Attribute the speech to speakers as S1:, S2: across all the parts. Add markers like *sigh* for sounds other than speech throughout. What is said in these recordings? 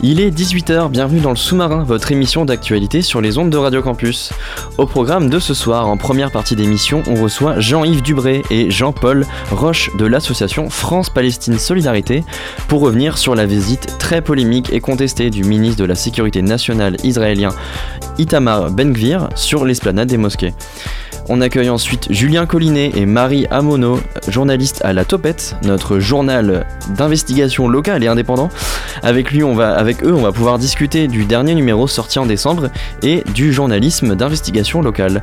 S1: Il est 18h, bienvenue dans le sous-marin, votre émission d'actualité sur les ondes de Radio Campus. Au programme de ce soir, en première partie d'émission, on reçoit Jean-Yves Dubré et Jean-Paul Roche de l'association France-Palestine Solidarité pour revenir sur la visite très polémique et contestée du ministre de la Sécurité nationale israélien Itamar Ben-Gvir sur l'esplanade des mosquées. On accueille ensuite Julien Collinet et Marie Amono, journalistes à La Topette, notre journal d'investigation locale et indépendant. Avec lui, on va, avec eux, on va pouvoir discuter du dernier numéro sorti en décembre et du journalisme d'investigation locale.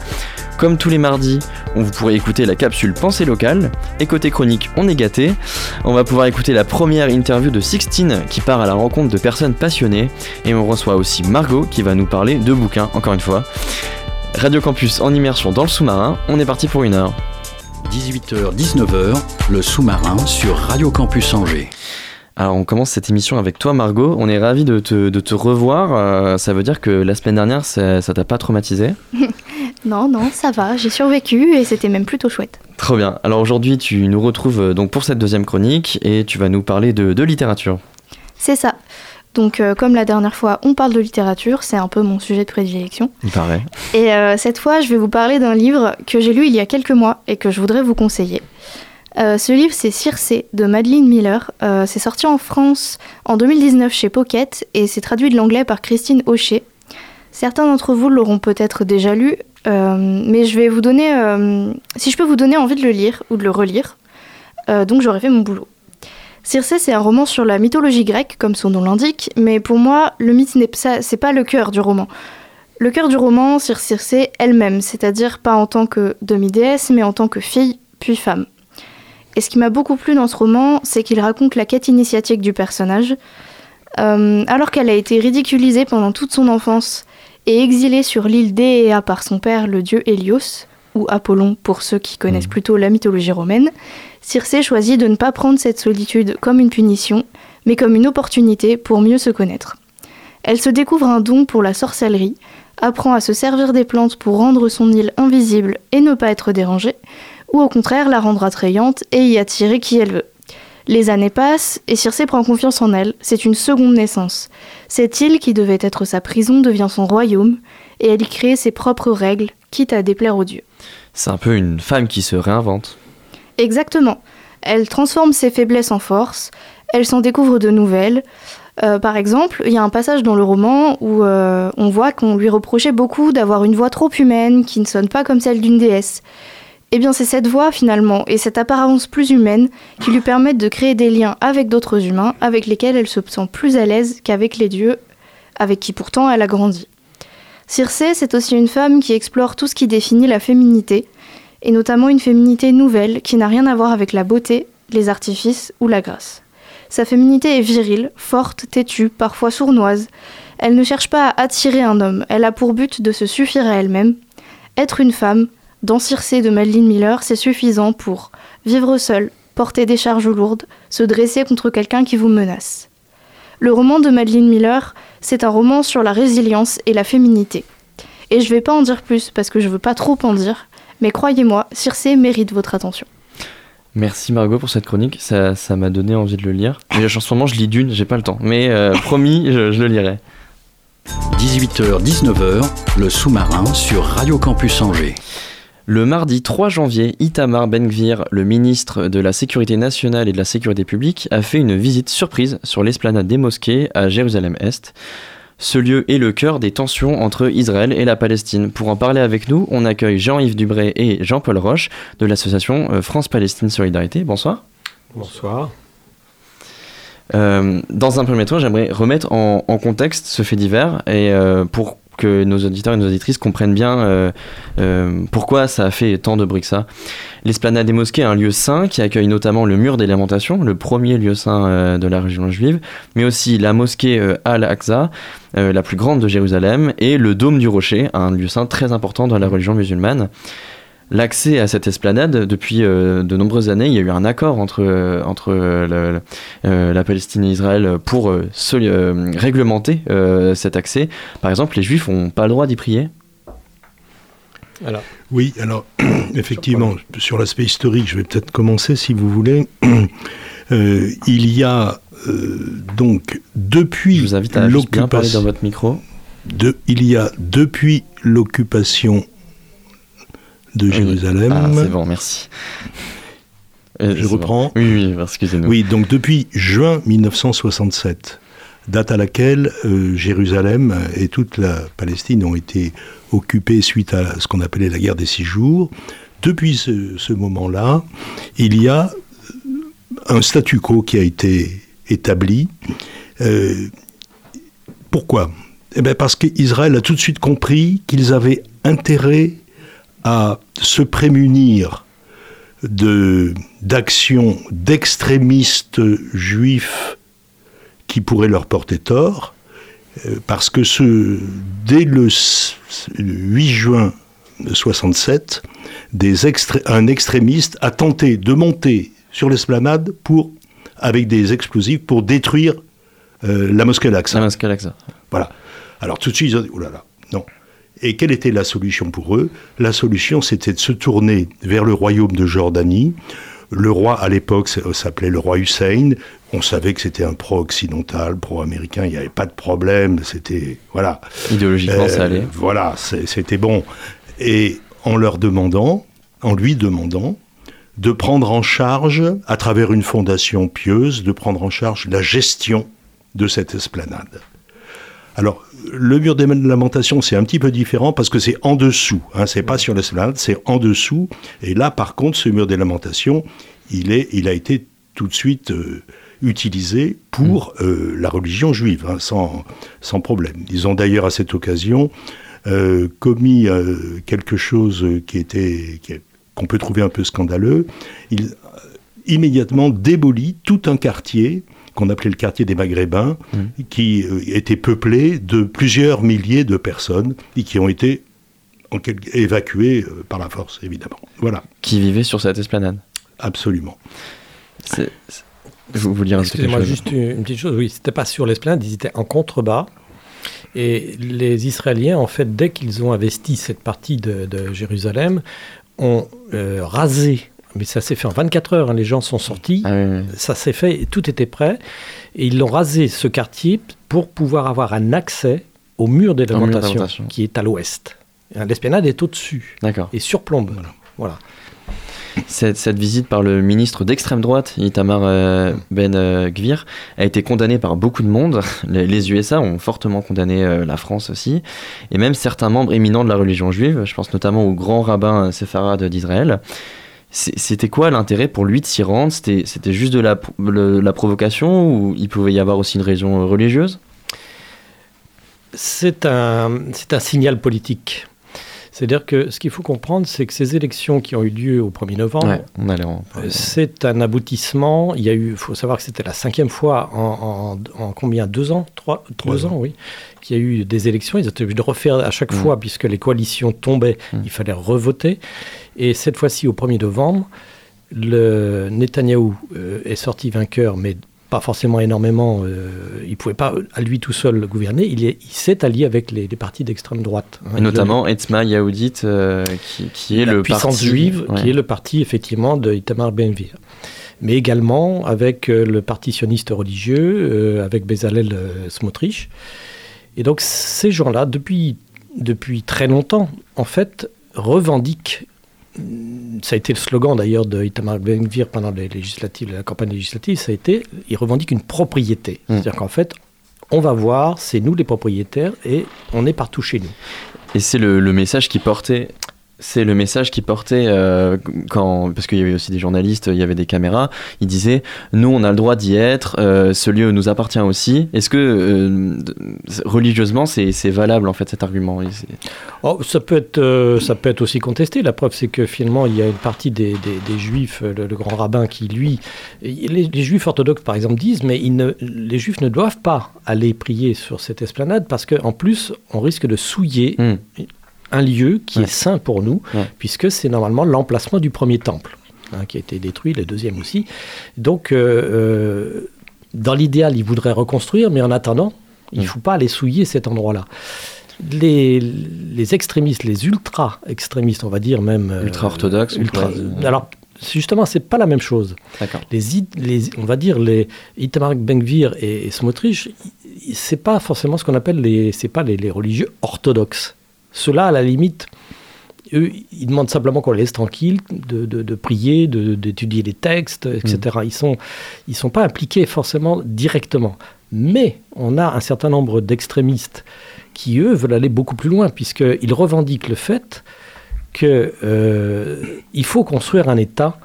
S1: Comme tous les mardis, on vous pourrez écouter la capsule Pensée locale. Et côté chronique, on est gâté. On va pouvoir écouter la première interview de Sixtine qui part à la rencontre de personnes passionnées. Et on reçoit aussi Margot qui va nous parler de bouquins, encore une fois. Radio Campus en immersion dans le sous-marin, on est parti pour une heure.
S2: 18h-19h, le sous-marin sur Radio Campus Angers.
S1: Alors on commence cette émission avec toi Margot, on est ravis de te, de te revoir, Euh, ça veut dire que la semaine dernière ça ça t'a pas traumatisé? *laughs*
S3: Non, non, ça va, j'ai survécu et c'était même plutôt chouette.
S1: Trop bien, alors aujourd'hui tu nous retrouves euh, donc pour cette deuxième chronique et tu vas nous parler de, de littérature.
S3: C'est ça. Donc, euh, comme la dernière fois, on parle de littérature, c'est un peu mon sujet de prédilection.
S1: Il paraît.
S3: Et euh, cette fois, je vais vous parler d'un livre que j'ai lu il y a quelques mois et que je voudrais vous conseiller. Euh, ce livre, c'est Circé de Madeleine Miller. C'est sorti en France en 2019 chez Pocket et c'est traduit de l'anglais par Christine Hocher. Certains d'entre vous l'auront peut-être déjà lu, mais je vais vous donner, si je peux vous donner envie de le lire ou de le relire, donc j'aurais fait mon boulot. Circé, c'est un roman sur la mythologie grecque, comme son nom l'indique, mais pour moi, le mythe n'est pas, c'est pas le cœur du roman. Le cœur du roman, c'est Circé elle-même, c'est-à-dire pas en tant que demi-déesse, mais en tant que fille, puis femme. Et ce qui m'a beaucoup plu dans ce roman, c'est qu'il raconte la quête initiatique du personnage. Euh, alors qu'elle a été ridiculisée pendant toute son enfance et exilée sur l'île d'Éa par son père, le dieu Hélios, ou Apollon pour ceux qui connaissent plutôt la mythologie romaine, Circé choisit de ne pas prendre cette solitude comme une punition, mais comme une opportunité pour mieux se connaître. Elle se découvre un don pour la sorcellerie, apprend à se servir des plantes pour rendre son île invisible et ne pas être dérangée, ou au contraire la rendre attrayante et y attirer qui elle veut. Les années passent et Circé prend confiance en elle, c'est une seconde naissance. Cette île qui devait être sa prison devient son royaume, et elle y crée ses propres règles, quitte à déplaire aux dieux.
S1: C'est un peu une femme qui se réinvente.
S3: Exactement. Elle transforme ses faiblesses en force, elle s'en découvre de nouvelles. Euh, par exemple, il y a un passage dans le roman où euh, on voit qu'on lui reprochait beaucoup d'avoir une voix trop humaine, qui ne sonne pas comme celle d'une déesse. Eh bien, c'est cette voix finalement et cette apparence plus humaine qui lui permettent de créer des liens avec d'autres humains avec lesquels elle se sent plus à l'aise qu'avec les dieux, avec qui pourtant elle a grandi. Circé, c'est aussi une femme qui explore tout ce qui définit la féminité, et notamment une féminité nouvelle qui n'a rien à voir avec la beauté, les artifices ou la grâce. Sa féminité est virile, forte, têtue, parfois sournoise. Elle ne cherche pas à attirer un homme, elle a pour but de se suffire à elle-même. Être une femme, dans Circé de Madeleine Miller, c'est suffisant pour vivre seule, porter des charges lourdes, se dresser contre quelqu'un qui vous menace. Le roman de Madeleine Miller, c'est un roman sur la résilience et la féminité. Et je vais pas en dire plus parce que je veux pas trop en dire, mais croyez-moi, Circé mérite votre attention.
S1: Merci Margot pour cette chronique, ça ça m'a donné envie de le lire. Mais en ce moment je lis d'une, j'ai pas le temps. Mais euh, *laughs* promis, je, je le lirai.
S2: 18h-19h, le sous-marin sur Radio Campus Angers.
S1: Le mardi 3 janvier, Itamar Ben-Gvir, le ministre de la Sécurité nationale et de la Sécurité publique, a fait une visite surprise sur l'esplanade des mosquées à Jérusalem-Est. Ce lieu est le cœur des tensions entre Israël et la Palestine. Pour en parler avec nous, on accueille Jean-Yves Dubré et Jean-Paul Roche de l'association euh, France-Palestine Solidarité. Bonsoir.
S4: Bonsoir.
S1: Euh, dans un premier temps, j'aimerais remettre en, en contexte ce fait divers et euh, pour que nos auditeurs et nos auditrices comprennent bien euh, euh, pourquoi ça a fait tant de bruit que ça. L'esplanade des mosquées est un lieu saint qui accueille notamment le mur des lamentations, le premier lieu saint euh, de la région juive, mais aussi la mosquée Al-Aqsa, la plus grande de Jérusalem, et le dôme du rocher, un lieu saint très important dans la religion musulmane. L'accès à cette esplanade, depuis euh, de nombreuses années, il y a eu un accord entre, euh, entre euh, le- euh, la Palestine et Israël pour euh, se- euh, réglementer euh, cet accès. Par exemple, les juifs n'ont pas le droit d'y prier.
S4: Alors,
S5: Oui, alors *clears throat* effectivement, sur l'aspect historique, je vais peut-être commencer si vous voulez. *clears throat* Euh, il y a euh, donc depuis
S1: Je vous invite à bien parler dans
S5: l'occupation,
S1: votre micro.
S5: de- il y a depuis l'occupation de
S1: Oui.
S5: Jérusalem.
S1: Ah, c'est bon, merci. Euh,
S5: Je
S1: bon.
S5: reprends.
S1: Oui, oui, excusez-nous.
S5: Oui, donc depuis juin 1967, date à laquelle euh, Jérusalem et toute la Palestine ont été occupées suite à ce qu'on appelait la guerre des six jours. Depuis ce, ce moment-là, il y a un statu quo qui a été établi. Euh, pourquoi? Eh bien Parce qu'Israël a tout de suite compris qu'ils avaient intérêt à se prémunir de d'actions d'extrémistes juifs qui pourraient leur porter tort, euh, parce que ce, dès le, s- le 8 juin 67, des extré- un extrémiste a tenté de monter sur l'esplanade pour, avec des explosifs pour détruire euh, la mosquée Al-Aqsa.
S1: Ah, mosquée Al-Aqsa.
S5: Voilà. Alors tout de suite, ils ont dit, oh là là, non. Et quelle était la solution pour eux? La solution, c'était de se tourner vers le royaume de Jordanie. Le roi, à l'époque, s'appelait le roi Hussein. On savait que c'était un pro-occidental, pro-américain, il n'y avait pas de problème, c'était... Voilà.
S1: Idéologiquement,
S5: Euh,
S1: ça allait.
S5: Voilà, c'était bon. Et en leur demandant, en lui demandant, de prendre en charge, à travers une fondation pieuse, de prendre en charge la gestion de cette esplanade. Alors, le mur des lamentations, c'est un petit peu différent parce que c'est en dessous. Hein, c'est pas sur l'esplanade, c'est en dessous. Et là, par contre, ce mur des lamentations, il, est, il a été tout de suite euh, utilisé pour euh, la religion juive, hein, sans, sans problème. Ils ont d'ailleurs, à cette occasion, euh, commis quelque chose qui était qu'on peut trouver un peu scandaleux. Ils immédiatement démolit tout un quartier qu'on appelait le quartier des Maghrébins, qui euh, était peuplé de plusieurs milliers de personnes et qui ont été en quel- évacuées euh, par la force, évidemment. Voilà,
S1: Qui vivait sur cette esplanade.
S5: absolument.
S1: C'est- c'est- Vous vouliez
S4: excusez-moi, juste une, une petite chose. Oui, c'était pas sur l'esplanade, ils étaient en contrebas. Et les Israéliens, en fait, dès qu'ils ont investi cette partie de, de Jérusalem, ont euh, rasé. Mais ça s'est fait en 24 heures. hein, les gens sont sortis.
S1: Ah oui, oui.
S4: Ça s'est fait, tout était prêt. Et ils l'ont rasé, ce quartier, pour pouvoir avoir un accès au mur des lamentations, qui est à l'ouest. L'esplanade est au-dessus et surplombe. Voilà.
S1: Cette, cette visite par le ministre d'extrême droite, Itamar euh, Ben euh, Gvir, a été condamnée par beaucoup de monde. *laughs* Les, les USA ont fortement condamné euh, la France aussi, et même certains membres éminents de la religion juive. Je pense notamment au grand rabbin euh, séfarade d'Israël. C'était quoi l'intérêt pour lui de s'y rendre? C'était juste de la, la provocation ou il pouvait y avoir aussi une raison religieuse?
S4: C'est un, c'est un signal politique. C'est-à-dire que ce qu'il faut comprendre, c'est que ces élections qui ont eu lieu au 1er novembre,
S1: Ouais, on allait en
S4: euh, c'est un aboutissement. Il y a eu, faut savoir que c'était la cinquième fois en, en- en combien? Deux ans? Trois,
S5: Trois
S4: deux ans, oui. Qu'il y a eu des élections. Ils étaient obligés de refaire à chaque
S1: Mm.
S4: fois, puisque les coalitions tombaient,
S1: Mm.
S4: il fallait revoter. Et cette fois-ci, au 1er novembre, le Netanyahou euh, est sorti vainqueur, mais pas forcément énormément. euh, il ne pouvait pas à lui tout seul gouverner. Il est- il s'est allié avec les, les partis d'extrême droite. hein.
S1: Notamment Etzma Yahoudit, euh, qui, qui est
S4: la
S1: le
S4: puissance
S1: parti
S4: juive,
S1: ouais.
S4: qui est le parti effectivement de Itamar Ben-Gvir. Mais également avec euh, le parti sioniste religieux, euh, avec Bezalel euh, Smotrich. Et donc ces gens-là, depuis, depuis très longtemps, en fait, revendiquent, ça a été le slogan d'ailleurs de Itamar Ben-Gvir pendant les législatives, la campagne législative, ça a été, ils revendiquent une propriété.
S1: Mm.
S4: C'est-à-dire qu'en fait, on va voir, c'est nous les propriétaires et on est partout chez nous.
S1: Et c'est le, le message qui portait. C'est le message qui portait euh, quand parce qu'il y avait aussi des journalistes, il y avait des caméras. Il disait nous on a le droit d'y être, euh, ce lieu nous appartient aussi. Est-ce que euh, religieusement c'est valable en fait cet argument?
S4: Oh, ça, peut être, ça peut être aussi contesté. La preuve, c'est que finalement, il y a une partie des, des- des juifs, le, le grand rabbin qui, lui, les, les juifs orthodoxes, par exemple, disent, mais ils ne- les juifs ne doivent pas aller prier sur cette esplanade parce qu'en plus, on risque de souiller
S1: Hmm.
S4: Un lieu qui
S1: Ouais.
S4: est saint pour nous,
S1: Ouais.
S4: puisque c'est normalement l'emplacement du premier temple, hein, qui a été détruit, le deuxième aussi. Donc, euh, euh, dans l'idéal, ils voudraient reconstruire, mais en attendant, il ne faut pas aller souiller cet endroit-là. Les, les extrémistes, les ultra-extrémistes, on va dire même... euh,
S1: Ultra-orthodoxes,
S4: ultra-
S1: ultra-
S4: Alors, justement, c'est pas la même chose.
S1: D'accord.
S4: Les, les- on va dire les Itamar Ben-Gvir et, et Smotrich, c'est pas forcément ce qu'on appelle les, c'est pas les, les religieux orthodoxes. Ceux-là, à la limite, eux, ils demandent simplement qu'on les laisse tranquilles, de, de- de prier, de- d'étudier les textes, etc. Ils sont, ils sont pas impliqués forcément directement. Mais on a un certain nombre d'extrémistes qui, eux, veulent aller beaucoup plus loin, puisqu'ils revendiquent le fait qu'il il faut construire un État.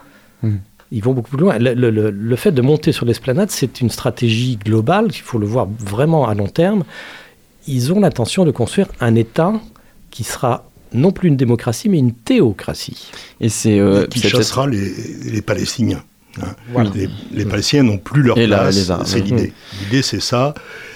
S1: Mhm.
S4: Ils vont beaucoup plus loin. Le, le- le- le fait de monter sur l'esplanade, c'est une stratégie globale, il faut le voir vraiment à long terme. Ils ont l'intention de construire un État qui sera non plus une démocratie, mais une théocratie.
S1: Et c'est euh,
S5: qui chassera les, les Palestiniens. hein.
S4: Voilà.
S5: Les, les Palestiniens n'ont plus leur
S1: Et
S5: place. c'est l'idée. L'idée, c'est ça.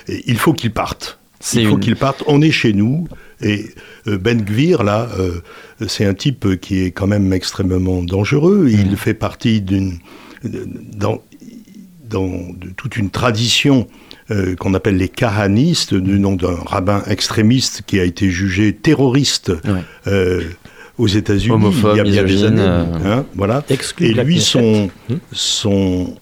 S5: Et il faut qu'ils partent. Il faut
S1: une-
S5: qu'ils partent. On est chez nous. Et euh, Ben Gvir, là, euh, c'est un type qui est quand même extrêmement dangereux. Il
S1: Mm.
S5: fait partie d'une. Dans, dans de toute une tradition euh, qu'on appelle les kahanistes, du nom d'un rabbin extrémiste qui a été jugé terroriste
S1: Ouais.
S5: euh, aux États-Unis il y a bien des
S1: misogyne,
S5: années.
S1: euh,
S5: hein, voilà. Et lui, son,
S4: Hmm.
S5: son,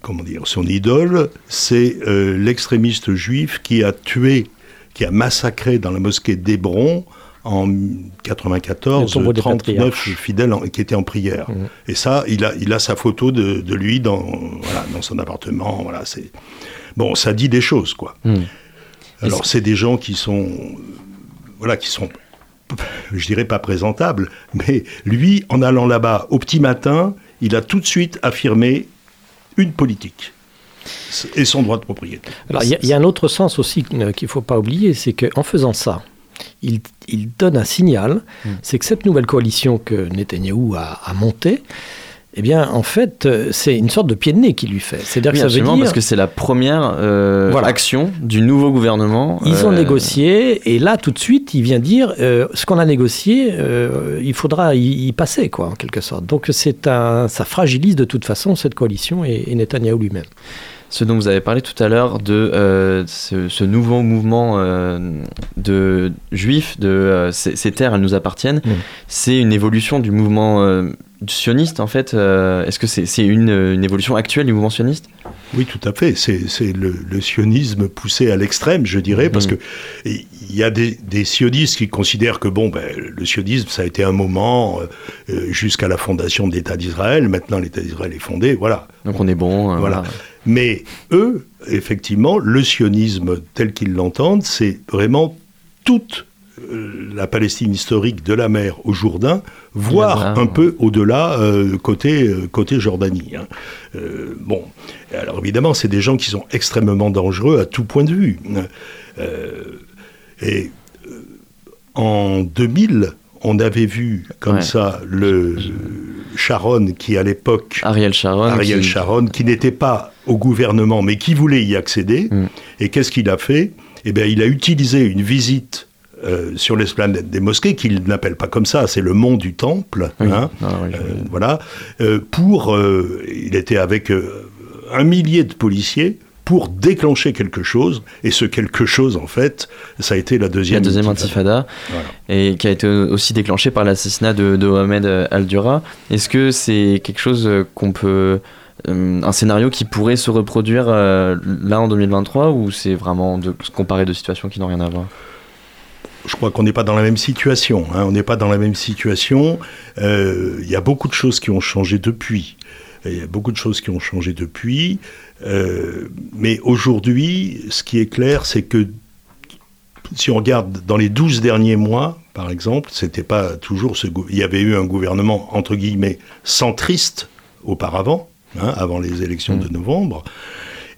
S5: comment dire, son idole, c'est l'extrémiste juif qui a tué, qui a massacré dans la mosquée d'Hébron en 94
S4: Le tombeau des
S5: 39
S4: patriarches.
S5: fidèles en- qui étaient en prière.
S4: Mhm.
S5: Et ça, il a, il a sa photo de, de lui dans, voilà, dans son appartement. Voilà, c'est bon, ça dit des choses, quoi.
S1: Hmm.
S5: Alors, c'est des gens qui sont, voilà, qui sont, je dirais pas présentables, mais lui, en allant là-bas au petit matin, il a tout de suite affirmé une politique et son droit de propriété.
S4: Alors, il y, y a un autre sens aussi euh, qu'il ne faut pas oublier, c'est qu'en faisant ça, il, il donne un signal, c'est que cette nouvelle coalition que Netanyahou a, a montée, eh bien, en fait, euh, c'est une sorte de pied de nez qu'il lui fait. C'est-à-dire
S1: Oui,
S4: que ça veut dire...
S1: parce que c'est la première euh,
S4: Voilà.
S1: action du nouveau gouvernement.
S4: Ils ont
S1: euh,
S4: négocié et là tout de suite il vient dire euh, ce qu'on a négocié il faudra y, y passer quoi en quelque sorte donc c'est un ça fragilise de toute façon cette coalition et, et Netanyahou lui-même
S1: Ce dont vous avez parlé tout à l'heure de euh, ce, ce nouveau mouvement euh, de juifs, de euh, ces, ces terres, elles nous appartiennent, c'est une évolution du mouvement euh, sioniste en fait. Est-ce que c'est une, une évolution actuelle du mouvement sioniste?
S5: Oui, tout à fait. C'est le, le sionisme poussé à l'extrême, je dirais, parce
S1: Mhm.
S5: que il y a des, des sionistes qui considèrent que bon, ben, le sionisme, ça a été un moment jusqu'à la fondation de l'État d'Israël. Maintenant, l'État d'Israël est fondé, voilà.
S1: Donc on est bon.
S5: Voilà.
S1: voilà.
S5: Mais eux, effectivement, le sionisme tel qu'ils l'entendent, c'est vraiment toute euh, la Palestine historique de la mer au Jourdain, voire un
S1: ouais.
S5: peu au-delà, euh, côté, euh, côté Jordanie. hein. Euh, bon, alors évidemment, c'est des gens qui sont extrêmement dangereux à tout point de vue. Euh, et en 2000, on avait vu comme
S1: Ouais.
S5: ça le Sharon qui, à l'époque,
S1: Ariel Sharon.
S5: Ariel
S1: qui-
S5: Sharon, qui n'était pas au gouvernement, mais qui voulait y accéder.
S1: Mm.
S5: Et qu'est-ce qu'il a fait? Eh bien, il a utilisé une visite euh, sur l'esplanade des mosquées, qu'il n'appelle pas comme ça, c'est le mont du Temple.
S1: Oui.
S5: hein,
S1: Ah, oui,
S5: euh, voilà. euh, pour, euh, il était avec un millier de policiers pour déclencher quelque chose. Et ce quelque chose, en fait, ça a été la
S1: la
S5: deuxième,
S1: deuxième
S5: intifada. Voilà.
S1: et qui a été aussi déclenchée par l'assassinat de, de Mohamed Al-Dura. Est-ce que c'est quelque chose qu'on peut. Euh, un scénario qui pourrait se reproduire euh, là en 2023 ou c'est vraiment de se comparer de situations qui n'ont rien à voir?
S5: Je crois qu'on n'est pas dans la même situation. hein, on n'est pas dans la même situation. Euh, Il y a beaucoup de choses qui ont changé depuis. Il y a beaucoup de choses qui ont changé depuis. Euh, mais aujourd'hui, ce qui est clair, c'est que si on regarde dans les 12 derniers mois, par exemple, c'était pas toujours. Il y avait eu un gouvernement entre guillemets centriste auparavant, hein, avant les élections de novembre.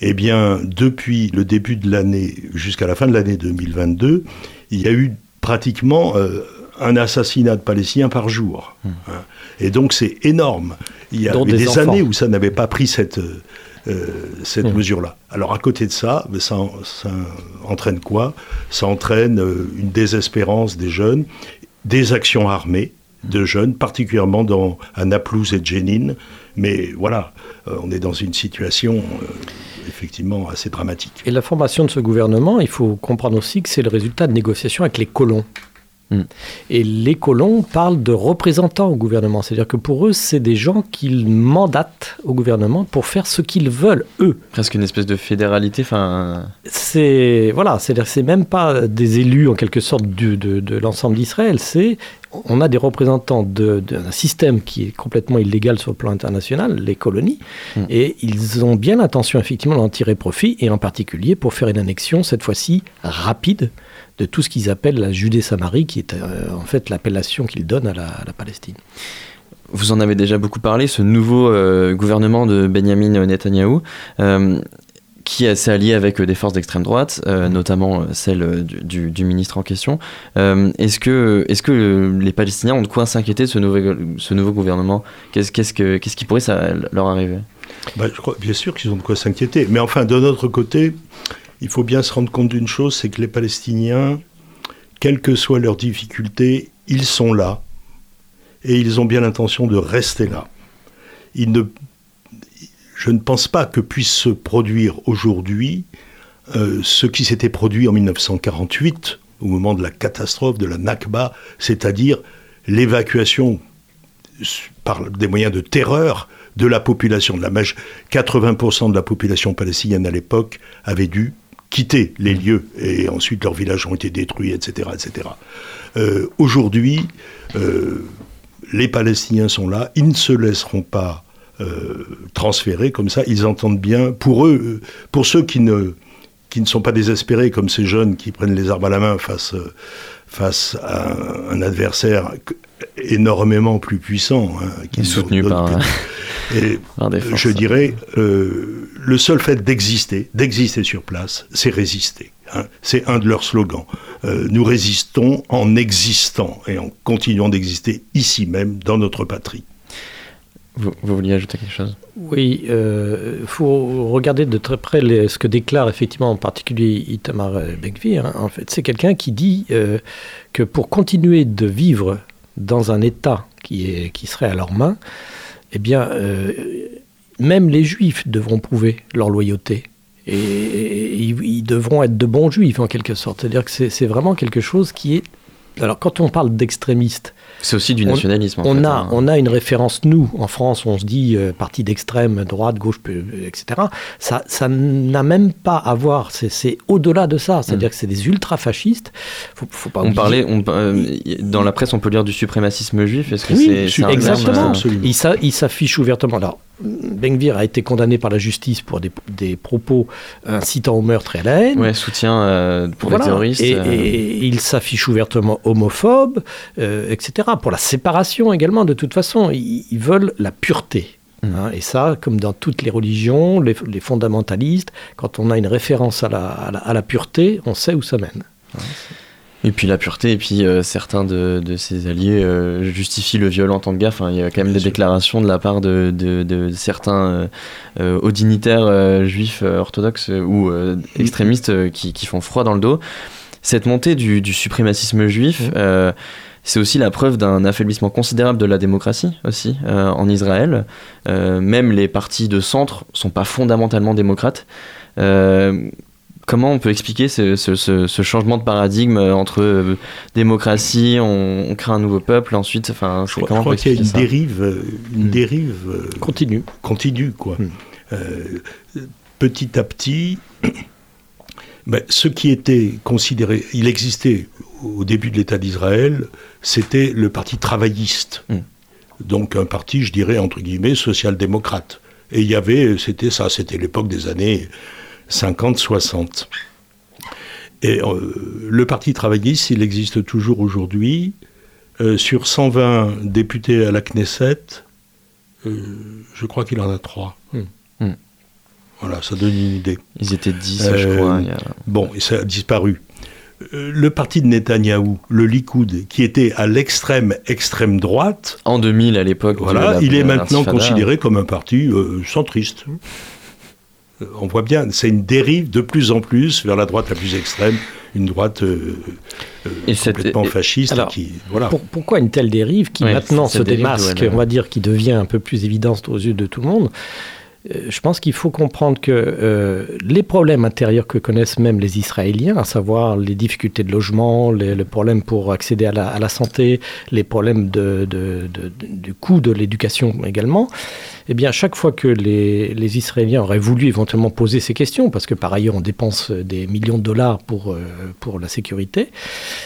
S5: Eh bien, depuis le début de l'année jusqu'à la fin de l'année 2022, il y a eu pratiquement euh, un assassinat de Palestiniens par jour. Hein. Et donc c'est énorme. Il y a
S4: des
S5: années où ça n'avait pas pris cette, euh, cette mesure-là. Alors à côté de ça, ça, ça entraîne quoi? Ça entraîne euh, une désespérance des jeunes, des actions armées de jeunes, particulièrement dans, à Naplouse et Jenin. Mais voilà, euh, on est dans une situation euh, effectivement assez dramatique.
S4: Et la formation de ce gouvernement, il faut comprendre aussi que c'est le résultat de négociations avec les colons.
S1: Mm.
S4: Et les colons parlent de représentants au gouvernement. C'est-à-dire que pour eux, c'est des gens qu'ils mandatent au gouvernement pour faire ce qu'ils veulent, eux.
S1: Presque une espèce de fédéralité, enfin.
S4: C'est voilà, c'est-à-dire que c'est même pas des élus en quelque sorte du- de, de l'ensemble d'Israël. C'est on a des représentants de- d'un système qui est complètement illégal sur le plan international, les colonies,
S1: Hmm.
S4: et ils ont bien l'intention effectivement d'en tirer profit, et en particulier pour faire une annexion cette fois-ci rapide de tout ce qu'ils appellent la Judée-Samarie, qui est euh, en fait l'appellation qu'ils donnent à la, à la Palestine.
S1: Vous en avez déjà beaucoup parlé, ce nouveau euh, gouvernement de Benjamin Netanyahou, euh, qui s'est allié avec euh, des forces d'extrême droite, euh, notamment euh, celle du, du- du ministre en question. Euh, est-ce que, les Palestiniens ont de quoi s'inquiéter de ce nouveau, ce nouveau gouvernement? Qu'est-ce, qu'est-ce, que, qu'est-ce qui pourrait ça, leur arriver?
S5: Bah, je crois, bien sûr qu'ils ont de quoi s'inquiéter. Mais enfin, de notre côté, il faut bien se rendre compte d'une chose, c'est que les Palestiniens, quelles que soient leurs difficultés, ils sont là. Et ils ont bien l'intention de rester là. Ils ne, je ne pense pas que puisse se produire aujourd'hui euh, ce qui s'était produit en 1948, au moment de la catastrophe de la Nakba, c'est-à-dire l'évacuation par des moyens de terreur de la population. De la maj- 80% de la population palestinienne à l'époque avait dû quitter les lieux et ensuite leurs villages ont été détruits, etc. etc. Euh, Aujourd'hui, euh, les Palestiniens sont là, ils ne se laisseront pas euh, transférer comme ça, ils entendent bien, pour eux, pour ceux qui ne, qui ne sont pas désespérés comme ces jeunes qui prennent les armes à la main face, face à un, un adversaire énormément plus puissant. hein, qui nous
S1: soutenu par, *laughs*
S5: Et
S1: par des forces.
S5: je dirais, euh, le seul fait d'exister, d'exister sur place, c'est résister. hein. C'est un de leurs slogans. Euh, nous résistons en existant et en continuant d'exister ici même, dans notre patrie.
S1: Vous, vouliez ajouter quelque chose?
S4: Oui, il faut regarder de très près ce que déclare effectivement en particulier Itamar Benkvir. En fait, c'est quelqu'un qui dit euh, que pour continuer de vivre dans un État qui, est, qui serait à leurs mains, eh bien, euh, même les Juifs devront prouver leur loyauté. Et, et ils, devront être de bons Juifs en quelque sorte. C'est-à-dire que c'est vraiment quelque chose qui est... Alors quand on parle d'extrémistes,
S1: C'est aussi du
S4: On-
S1: nationalisme.
S4: on, a,
S1: hein.
S4: on a une référence, nous, en France, on se dit euh, parti d'extrême, droite, gauche, peu- etc. Ça ça n'a même pas à voir, c'est- au-delà de ça. C'est-à-dire que c'est des ultra-fascistes. Faut, faut pas
S1: Mm. On
S4: oublier-
S1: parlait, on, euh, dans la presse, on peut lire du suprémacisme juif. Est-ce que
S4: Oui,
S1: c'est, un terme,
S4: exactement.
S1: euh,
S4: il s'affiche ouvertement. Alors, Benvir a été condamné par la justice pour des, des propos incitant au meurtre et à la haine.
S1: Ouais, soutien euh, pour
S4: Voilà.
S1: les terroristes.
S4: Et,
S1: euh,
S4: et il s'affiche ouvertement homophobe, euh, etc. Pour la séparation également, de toute façon, ils, ils veulent la pureté.
S1: Mm.
S4: hein. et ça, comme dans toutes les religions, les, les fondamentalistes, quand on a une référence à la, à la- à la pureté, on sait où ça mène.
S1: Et puis la pureté, et puis euh, certains de, de ses alliés euh, justifient le viol en temps de guerre. Enfin, il y a quand même
S5: Bien
S1: des
S5: sûr.
S1: déclarations de la part de, de- de certains euh, hauts dignitaires euh, juifs euh, orthodoxes ou extrémistes qui, qui font froid dans le dos. Cette montée du, du suprémacisme juif, c'est aussi la preuve d'un affaiblissement considérable de la démocratie aussi en Israël. Même les partis de centre sont pas fondamentalement démocrates. Comment on peut expliquer ce, ce- ce- ce changement de paradigme euh, entre euh, démocratie, on, on crée un nouveau peuple, ensuite, enfin,
S5: Je
S1: c'est-
S5: crois, je crois qu'il y a une dérive, euh, une
S4: Mm.
S5: dérive euh,
S4: Continue.
S5: continue, quoi.
S4: Mm.
S5: Euh, petit à petit, *coughs* ben, ce qui était considéré, il existait au début de l'État d'Israël, c'était le parti travailliste.
S1: Mm.
S5: Donc un parti, je dirais, entre guillemets, social-démocrate. Et il y avait, c'était ça, c'était l'époque des années 50-60. Et euh, le Parti travailliste, il existe toujours aujourd'hui. Euh, sur 120 députés à la Knesset, euh, je crois qu'il en a 3.
S4: Hmm.
S1: Hmm.
S5: Voilà, ça donne une idée.
S1: Ils étaient 10,
S5: Euh,
S1: je crois. il y a-
S5: Bon, et ça a disparu. Le parti de Netanyahou, le Likoud, qui était à l'extrême extrême droite,
S1: En 2000, à l'époque.
S5: voilà, il est maintenant considéré comme un parti centriste. Euh, On voit bien, c'est une dérive de plus en plus vers la droite la plus extrême, une droite euh, euh,
S1: Et
S5: complètement fasciste.
S4: alors,
S5: qui, voilà.
S4: Pour- pourquoi une telle dérive qui maintenant se
S1: dérive
S4: démasque, on va dire, qui devient un peu plus évidente aux yeux de tout le monde je pense qu'il faut comprendre que euh, les problèmes intérieurs que connaissent même les Israéliens, à savoir les difficultés de logement, les, le problème pour accéder à la, santé, les problèmes du coût de l'éducation également, eh bien, chaque fois que les, Israéliens auraient voulu éventuellement poser ces questions, parce que par ailleurs on dépense des millions de dollars pour, euh, pour la sécurité,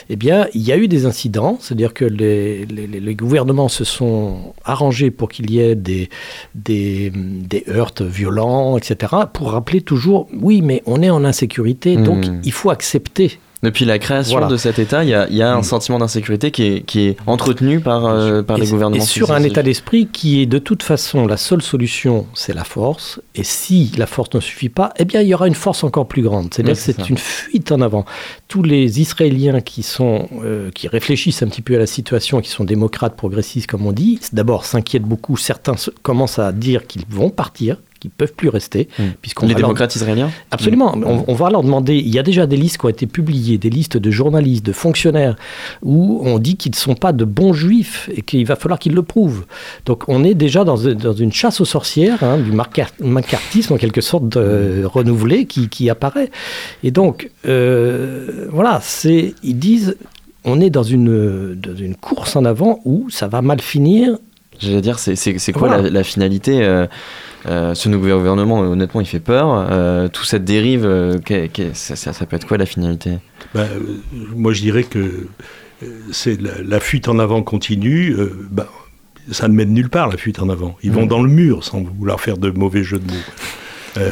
S4: eh bien, il y a eu des incidents, c'est-à-dire que les gouvernements se sont arrangés pour qu'il y ait des, des, des heurts violents, etc., pour rappeler toujours, oui, mais on est en insécurité, donc
S1: Hmm.
S4: il faut accepter.
S1: Depuis la création
S4: Voilà.
S1: de cet État, il y a, il y a un sentiment d'insécurité qui est, qui est entretenu par, euh, par
S4: Et
S1: les
S4: c-
S1: gouvernements.
S4: Et sur un état d'esprit qui est de toute façon la seule solution, c'est la force. Et si la force ne suffit pas, eh bien il y aura une force encore plus grande. C'est-à-dire que
S1: c'est
S4: une fuite en avant. Tous les Israéliens qui sont euh, qui réfléchissent un petit peu à la situation, qui sont démocrates, progressistes comme on dit, d'abord s'inquiètent beaucoup. Certains commencent à dire qu'ils vont partir, qu'ils peuvent plus rester,
S1: Mm.
S4: puisqu'on
S1: Les
S4: leur-
S1: démocrates israéliens
S4: Absolument. On, on va leur demander. Il y a déjà des listes qui ont été publiées, des listes de journalistes, de fonctionnaires, où on dit qu'ils ne sont pas de bons juifs et qu'il va falloir qu'ils le prouvent. Donc on est déjà dans, dans une chasse aux sorcières, hein, du macartisme en quelque sorte de- renouvelé qui, qui apparaît. Et donc, euh, voilà, c'est, ils disent, on est dans une, dans une course en avant où ça va mal finir.
S1: J'allais dire, c'est, quoi
S4: Voilà.
S1: la, la finalité euh, euh, Ce nouveau gouvernement, honnêtement, il fait peur. Euh, toute cette dérive, euh, qu'est- qu'est- ça, ça- ça peut être quoi la finalité?
S5: Ben, euh, moi, je dirais que c'est la, la fuite en avant continue. ben, ça ne mène nulle part, la fuite en avant. Ils vont
S1: Mm.
S5: dans le mur, sans vouloir faire de mauvais jeux de mots.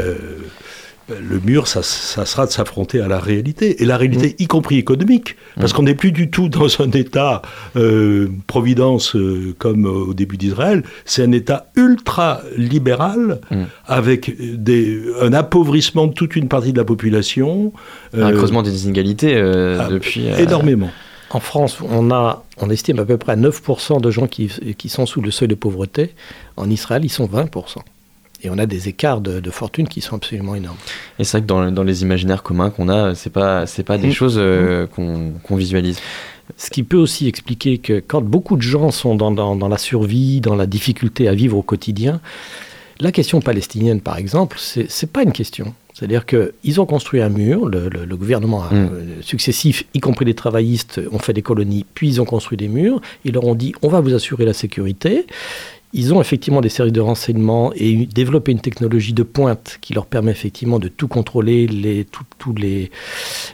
S5: Euh, le mur, ça, ça sera de s'affronter à la réalité, et la réalité, y compris économique, parce qu'on n'est plus du tout dans un État euh, providence euh, comme au début d'Israël. C'est un État ultra libéral,
S1: Mm.
S5: avec des, un appauvrissement de toute une partie de la population.
S1: Un creusement des inégalités euh,
S5: ah,
S1: depuis. euh,
S5: énormément.
S4: En France, on, a, on estime à peu près à 9% de gens qui, qui sont sous le seuil de pauvreté. En Israël, ils sont 20%. Et on a des écarts de, de fortune qui sont absolument énormes.
S1: Et c'est vrai que dans, dans les imaginaires communs qu'on a, c'est pas, c'est pas des
S4: Mm.
S1: choses euh, qu'on, qu'on visualise.
S4: Ce qui peut aussi expliquer que quand beaucoup de gens sont dans, dans- dans la survie, dans la difficulté à vivre au quotidien, la question palestinienne, par exemple, c'est pas une question. C'est-à-dire qu'ils ont construit un mur, le, le- le gouvernement a,
S1: Mm.
S4: euh, successif, y compris les travaillistes, ont fait des colonies, puis ils ont construit des murs. Ils leur ont dit on va vous assurer la sécurité. Ils ont effectivement des services de renseignement et développé une technologie de pointe qui leur permet effectivement de tout contrôler, les, tout- tous les,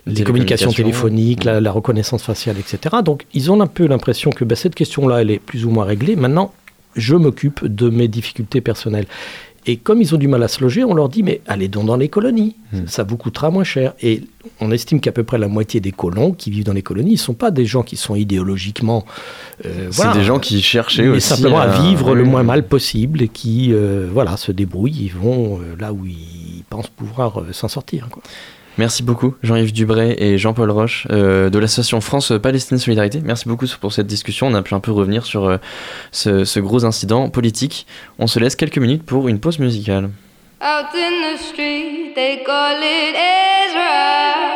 S4: les
S1: Les
S4: communications téléphoniques, la, la reconnaissance faciale, etc. Donc ils ont un peu l'impression que ben, cette question-là, elle est plus ou moins réglée. Maintenant, je m'occupe de mes difficultés personnelles. Et comme ils ont du mal à se loger, on leur dit mais allez donc dans les colonies,
S1: Mm.
S4: ça vous coûtera moins cher. Et on estime qu'à peu près la moitié des colons qui vivent dans les colonies ne sont pas des gens qui sont idéologiquement. euh,
S1: C'est
S4: voilà,
S1: des gens qui cherchaient
S4: mais
S1: aussi.
S4: simplement à vivre le moins mal possible et qui euh, voilà se débrouillent, ils vont euh, là où ils pensent pouvoir s'en sortir. quoi.
S1: Merci beaucoup, Jean-Yves Dubray et Jean-Paul Roche euh, de l'association France-Palestine Solidarité. Merci beaucoup pour cette discussion. On a pu un peu revenir sur euh, ce, gros incident politique. On se laisse quelques minutes pour une pause musicale.
S6: Out in the street, they call it Ezra.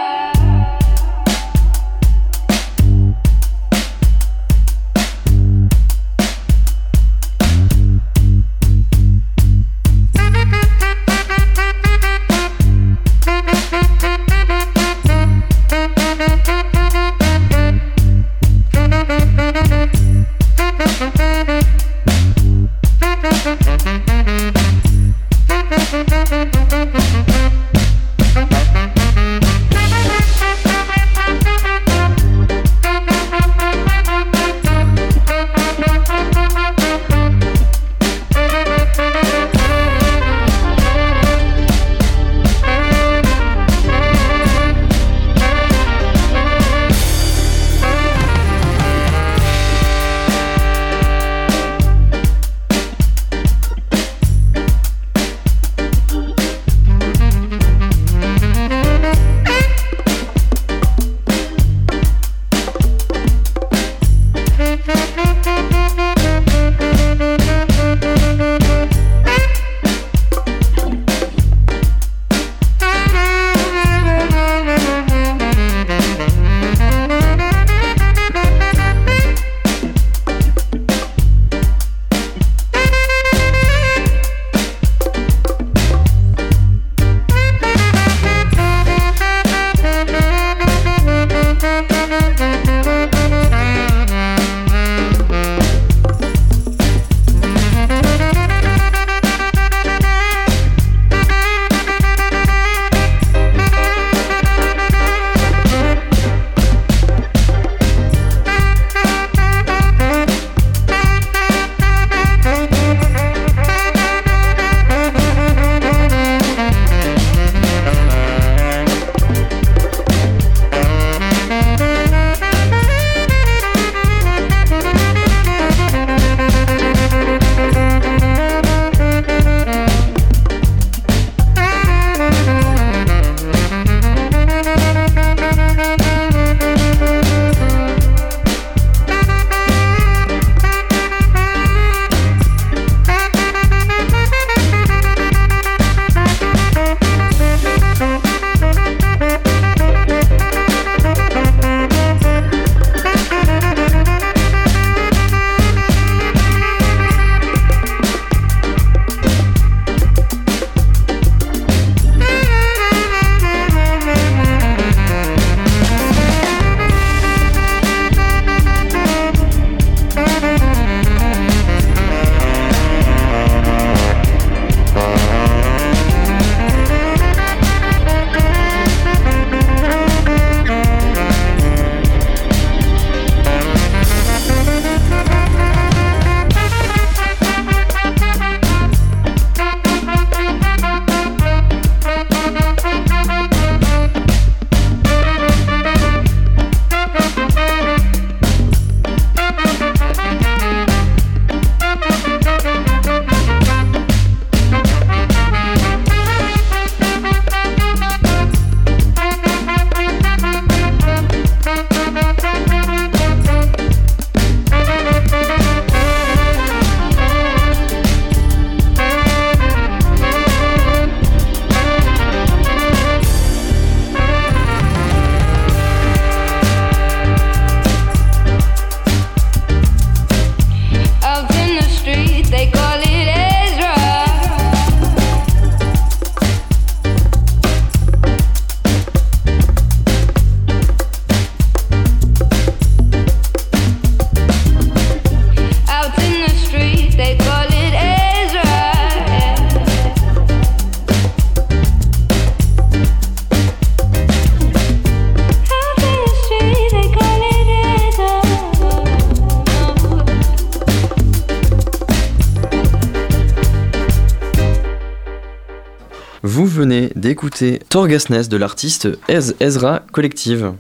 S1: D'écouter Torgasness de l'artiste Ez Ezra Collective.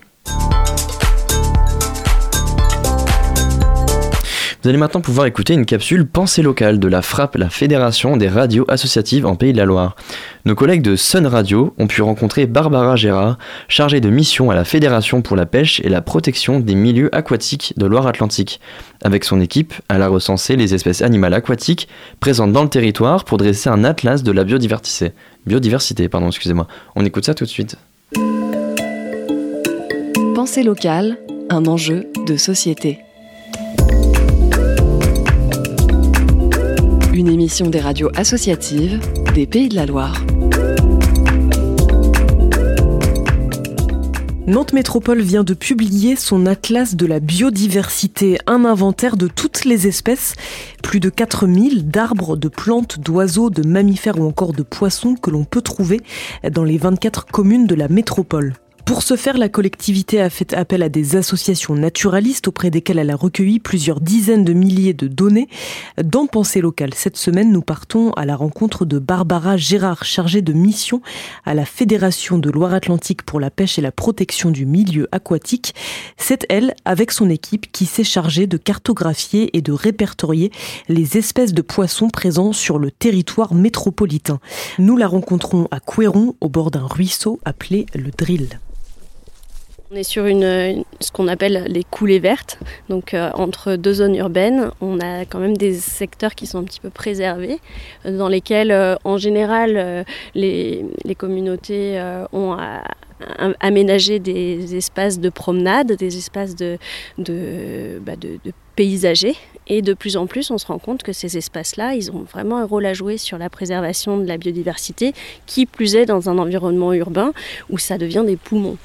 S1: Vous allez maintenant pouvoir écouter une capsule Pensée locale de la FRAP, la Fédération des radios associatives en Pays de la Loire. Nos collègues de Sun Radio ont pu rencontrer Barbara Gérard, chargée de mission à la Fédération pour la pêche et la protection des milieux aquatiques de Loire-Atlantique. Avec son équipe, elle a recensé les espèces animales aquatiques présentes dans le territoire pour dresser un atlas de la biodiversité. Biodiversité, pardon, excusez-moi. On écoute ça tout de suite.
S7: Pensée locale, un enjeu de société. Une émission des radios associatives des Pays de la Loire.
S8: Nantes Métropole vient de publier son atlas de la biodiversité, un inventaire de toutes les espèces, plus de 4000 d'arbres, de plantes, d'oiseaux, de mammifères ou encore de poissons que l'on peut trouver dans les 24 communes de la métropole. Pour ce faire, la collectivité a fait appel à des associations naturalistes auprès desquelles elle a recueilli plusieurs dizaines de milliers de données. Dans Pensée locale, cette semaine, nous partons à la rencontre de Barbara Gérard, chargée de mission à la Fédération de Loire-Atlantique pour la pêche et la protection du milieu aquatique. C'est elle, avec son équipe, qui s'est chargée de cartographier et de répertorier les espèces de poissons présents sur le territoire métropolitain. Nous la rencontrons à Couéron, au bord d'un ruisseau appelé le Drill.
S9: On est sur une, ce qu'on appelle les coulées vertes, donc euh, entre deux zones urbaines, on a quand même des secteurs qui sont un petit peu préservés, euh, dans lesquels euh, en général les, communautés ont aménagé des espaces de promenade, des espaces de, de, bah, de- de paysagers. Et de plus en plus, on se rend compte que ces espaces-là, ils ont vraiment un rôle à jouer sur la préservation de la biodiversité, qui plus est dans un environnement urbain où ça devient des poumons.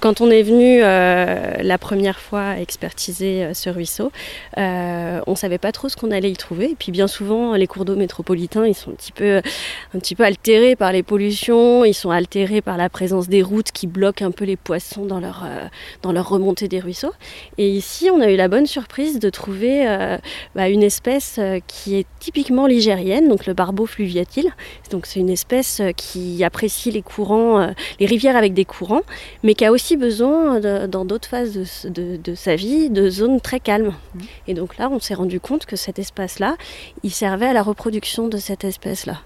S9: Quand on est venu euh, la première fois expertiser euh, ce ruisseau, euh, on savait pas trop ce qu'on allait y trouver. Et puis bien souvent, les cours d'eau métropolitains, ils sont un petit peu, un petit peu altérés par les pollutions, ils sont altérés par la présence des routes qui bloquent un peu les poissons dans leur, dans leur remontée des ruisseaux. Et ici, on a eu la bonne surprise de trouver bah, une espèce qui est typiquement ligérienne, donc le barbeau fluviatile. Donc c'est une espèce qui apprécie les courants, les rivières avec des courants, mais qui a aussi besoin, de- dans d'autres phases de, s- de- de sa vie, de zones très calmes. Et donc là, on s'est rendu compte que cet espace-là, il servait à la reproduction de cette espèce-là.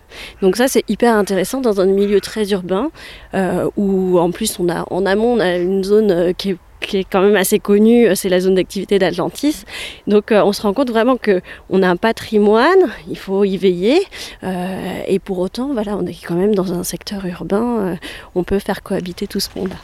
S9: Donc ça, c'est hyper intéressant dans un milieu très urbain, euh, où en plus, on a, en amont, on a une zone euh, qui est qui est quand même assez connue, euh, c'est la zone d'activité d'Atlantis. Donc euh, on se rend compte vraiment que on a un patrimoine, il faut y veiller, euh, et pour autant, voilà, on est quand même dans un secteur urbain, euh, on peut faire cohabiter tout ce monde-là.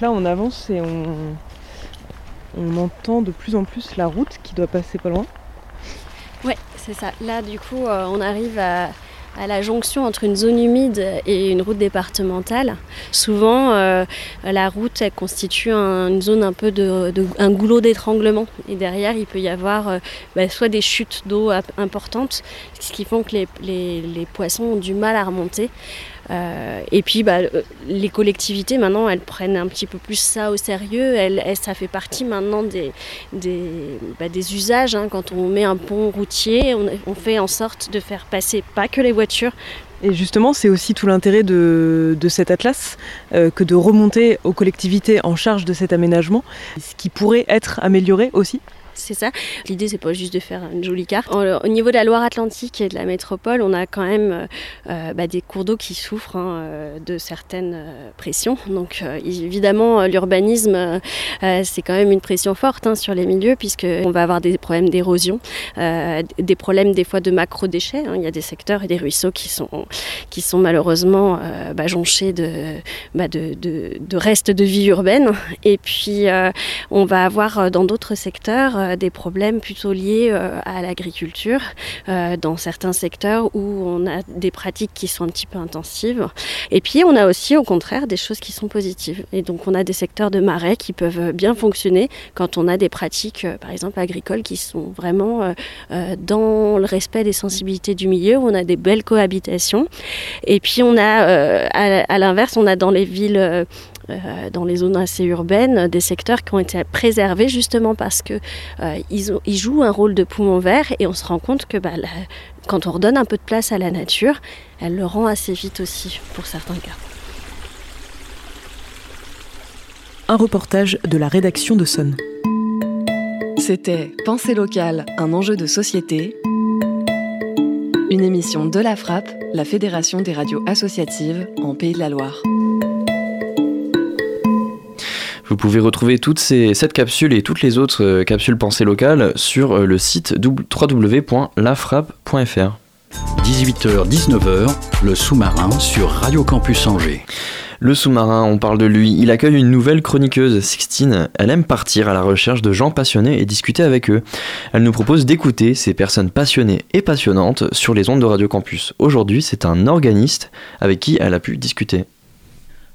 S8: Là, on avance et on, entend de plus en plus la route qui doit passer pas loin.
S9: Ouais, c'est ça. Là, du coup, euh, on arrive à, la jonction entre une zone humide et une route départementale. Souvent, euh, la route constitue un- une zone un peu de, un goulot d'étranglement. Et derrière, il peut y avoir euh, bah, soit des chutes d'eau importantes, ce qui font que les poissons ont du mal à remonter. Euh, et puis, bah, euh, les collectivités, maintenant, elles prennent un petit peu plus ça au sérieux. Ça fait partie maintenant des, bah, usages. hein. Quand on met un pont routier, on, fait en sorte de faire passer pas que les voitures.
S8: Et justement, c'est aussi tout l'intérêt de, de cet atlas euh, que de remonter aux collectivités en charge de cet aménagement, ce qui pourrait être amélioré aussi.
S9: C'est ça. L'idée, c'est pas juste de faire une jolie carte. Au niveau de la Loire-Atlantique et de la métropole, on a quand même euh, euh, bah, des cours d'eau qui souffrent hein, euh, de certaines pressions. Donc, évidemment, l'urbanisme, c'est quand même une pression forte hein, sur les milieux, puisqu'on va avoir des problèmes d'érosion, des problèmes des fois de macro-déchets. hein. Il y a des secteurs et des ruisseaux qui sont, qui sont malheureusement bah, jonchés de, bah, de, restes de vie urbaine. Et puis, on va avoir dans d'autres secteurs euh, des problèmes plutôt liés euh, à l'agriculture, euh, dans certains secteurs où on a des pratiques qui sont un petit peu intensives. Et puis on a aussi au contraire des choses qui sont positives. Et donc on a des secteurs de marais qui peuvent bien fonctionner quand on a des pratiques, par exemple agricoles, qui sont vraiment dans le respect des sensibilités du milieu, où on a des belles cohabitations. Et puis on a, à l'inverse, on a dans les villes... euh, euh, dans les zones assez urbaines, des secteurs qui ont été préservés justement parce que euh, ils, ont- ils jouent un rôle de poumon vert et on se rend compte que bah, la- quand on redonne un peu de place à la nature, elle le rend assez vite aussi pour certains cas.
S8: Un reportage de la rédaction de Sonne.
S7: C'était Pensée locale, un enjeu de société. Une émission de la Frappe, la Fédération des radios associatives en Pays de la Loire.
S1: Vous pouvez retrouver toutes ces, cette capsule et toutes les autres euh, capsules pensées locales sur euh, le site www.lafrappe.fr.
S2: 18h-19h, le sous-marin sur Radio Campus Angers.
S1: Le sous-marin, on parle de lui. Il accueille une nouvelle chroniqueuse, Sixtine. Elle aime partir à la recherche de gens passionnés et discuter avec eux. Elle nous propose d'écouter ces personnes passionnées et passionnantes sur les ondes de Radio Campus. Aujourd'hui, c'est un organiste avec qui elle a pu discuter.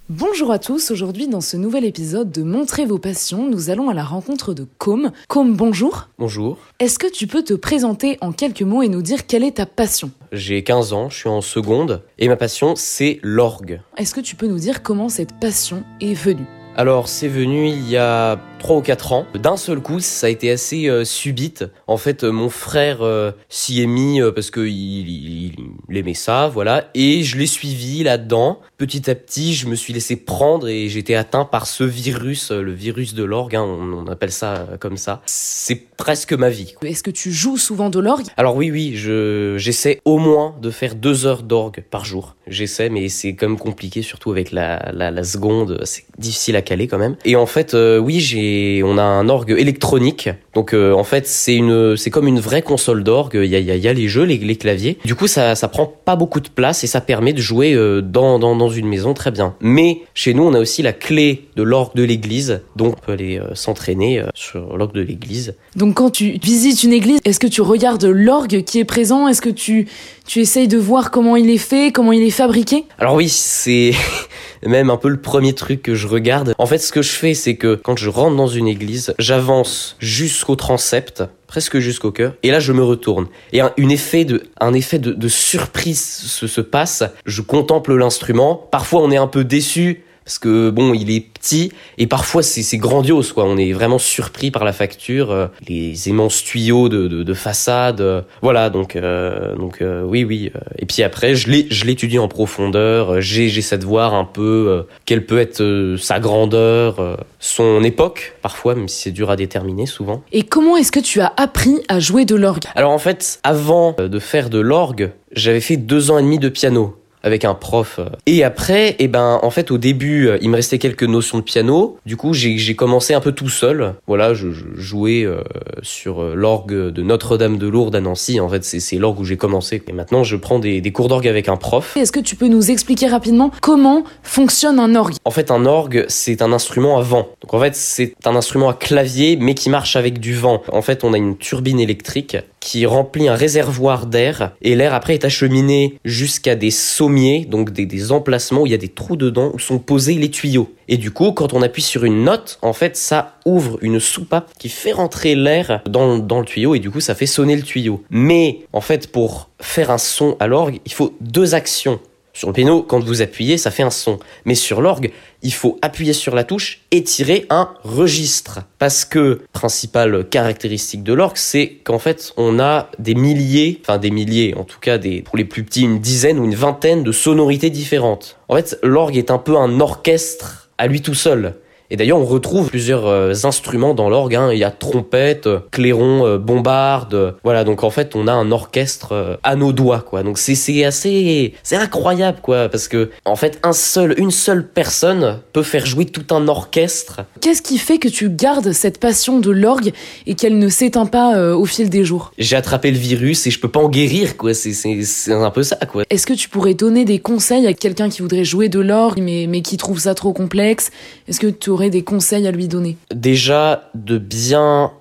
S10: Bonjour à tous, aujourd'hui dans ce nouvel épisode de Montrez vos passions, nous allons à la rencontre de Com. Com, bonjour.
S11: Bonjour,
S10: Est-ce que tu peux te présenter en quelques mots et nous dire quelle est ta passion?
S11: J'ai 15 ans, je suis en seconde et ma passion c'est l'orgue.
S10: Est-ce que tu peux nous dire comment cette passion est venue?
S11: Alors c'est venu il y a 3 ou 4 ans. D'un seul coup, ça a été assez euh, subite. En fait, euh, mon frère euh, s'y est mis euh, parce que il, il- il aimait ça, voilà, et je l'ai suivi là-dedans. Petit à petit, je me suis laissé prendre et j'étais atteint par ce virus, le virus de l'orgue, hein, on, on appelle ça comme ça. C'est presque ma vie.
S10: Est-ce que tu joues souvent de l'orgue?
S11: Alors oui, oui, je j'essaie au moins de faire deux heures d'orgue par jour. J'essaie, mais c'est quand même compliqué, surtout avec la, la, la seconde, c'est difficile à caler quand même. Et en fait, oui, j'ai, on a un orgue électronique. Donc euh, en fait, c'est une, c'est comme une vraie console d'orgue. Il y a, y a, y a les jeux, les, claviers. Du coup, ça, ça prend pas beaucoup de place et ça permet de jouer euh, dans, dans, dans une maison très bien. Mais chez nous, on a aussi la clé de l'orgue de l'église, donc on peut aller euh, s'entraîner sur l'orgue de l'église.
S10: Donc quand tu visites une église, est-ce que tu regardes l'orgue qui est présent? Est-ce que tu, tu essayes de voir comment il est fait, comment il est fabriqué?
S11: Alors oui, c'est *laughs* même un peu le premier truc que je regarde. En fait, ce que je fais, c'est que quand je rentre dans une église, j'avance jusqu'au transept, presque jusqu'au cœur, et là je me retourne. Et un, effet de, un effet surprise se, se passe. Je contemple l'instrument. Parfois, on est un peu déçu. Parce que bon, il est petit et parfois c'est grandiose quoi. On est vraiment surpris par la facture, euh, les immenses tuyaux de, de, de façade, euh, voilà donc euh, donc euh, oui oui. Et puis après je l'étudie en profondeur. J'ai j'essaie de voir un peu quelle peut être sa grandeur, son époque parfois même si c'est dur à déterminer souvent.
S10: Et comment est-ce que tu as appris à jouer de l'orgue?
S11: Alors en fait, avant de faire de l'orgue, j'avais fait deux ans et demi de piano avec un prof. euh. Et après, eh ben, en fait, au début, euh, il me restait quelques notions de piano. Du coup, j'ai commencé un peu tout seul. Voilà, je, je jouais euh, sur l'orgue de Notre-Dame de Lourdes à Nancy. En fait, c'est c'est l'orgue où j'ai commencé. Et maintenant, je prends des, des cours d'orgue avec un prof.
S10: Est-ce que tu peux nous expliquer rapidement comment fonctionne un orgue?
S11: En fait, un orgue, c'est un instrument à vent. Donc en fait, c'est un instrument à clavier, mais qui marche avec du vent. En fait, on a une turbine électrique qui remplit un réservoir d'air, et l'air après est acheminé jusqu'à des sommiers, donc des, emplacements où il y a des trous dedans où sont posés les tuyaux. Et du coup, quand on appuie sur une note, en fait, ça ouvre une soupape qui fait rentrer l'air dans, dans le tuyau, et du coup, ça fait sonner le tuyau. Mais, en fait, pour faire un son à l'orgue, il faut deux actions. Sur le piano, quand vous appuyez, ça fait un son. Mais sur l'orgue, il faut appuyer sur la touche et tirer un registre. Parce que, principale caractéristique de l'orgue, c'est qu'en fait, on a des milliers, enfin des milliers, en tout cas des, pour les plus petits, une dizaine ou une vingtaine de sonorités différentes. En fait, l'orgue est un peu un orchestre à lui tout seul. Et d'ailleurs, on retrouve plusieurs euh, instruments dans l'orgue. hein. Il y a trompette, euh, clairon, euh, bombarde. voilà, donc en fait, on a un orchestre à nos doigts, quoi. Donc c'est assez, c'est incroyable, quoi, parce que en fait, un seul, une seule personne peut faire jouer tout un orchestre.
S10: Qu'est-ce qui fait que tu gardes cette passion de l'orgue et qu'elle ne s'éteint pas euh, au fil des jours?
S11: J'ai attrapé le virus et je peux pas en guérir, quoi. C'est un peu ça, quoi.
S10: Est-ce que tu pourrais donner des conseils à quelqu'un qui voudrait jouer de l'orgue mais, mais qui trouve ça trop complexe? Est-ce que tu aurais des conseils à lui donner
S11: Déjà, de bien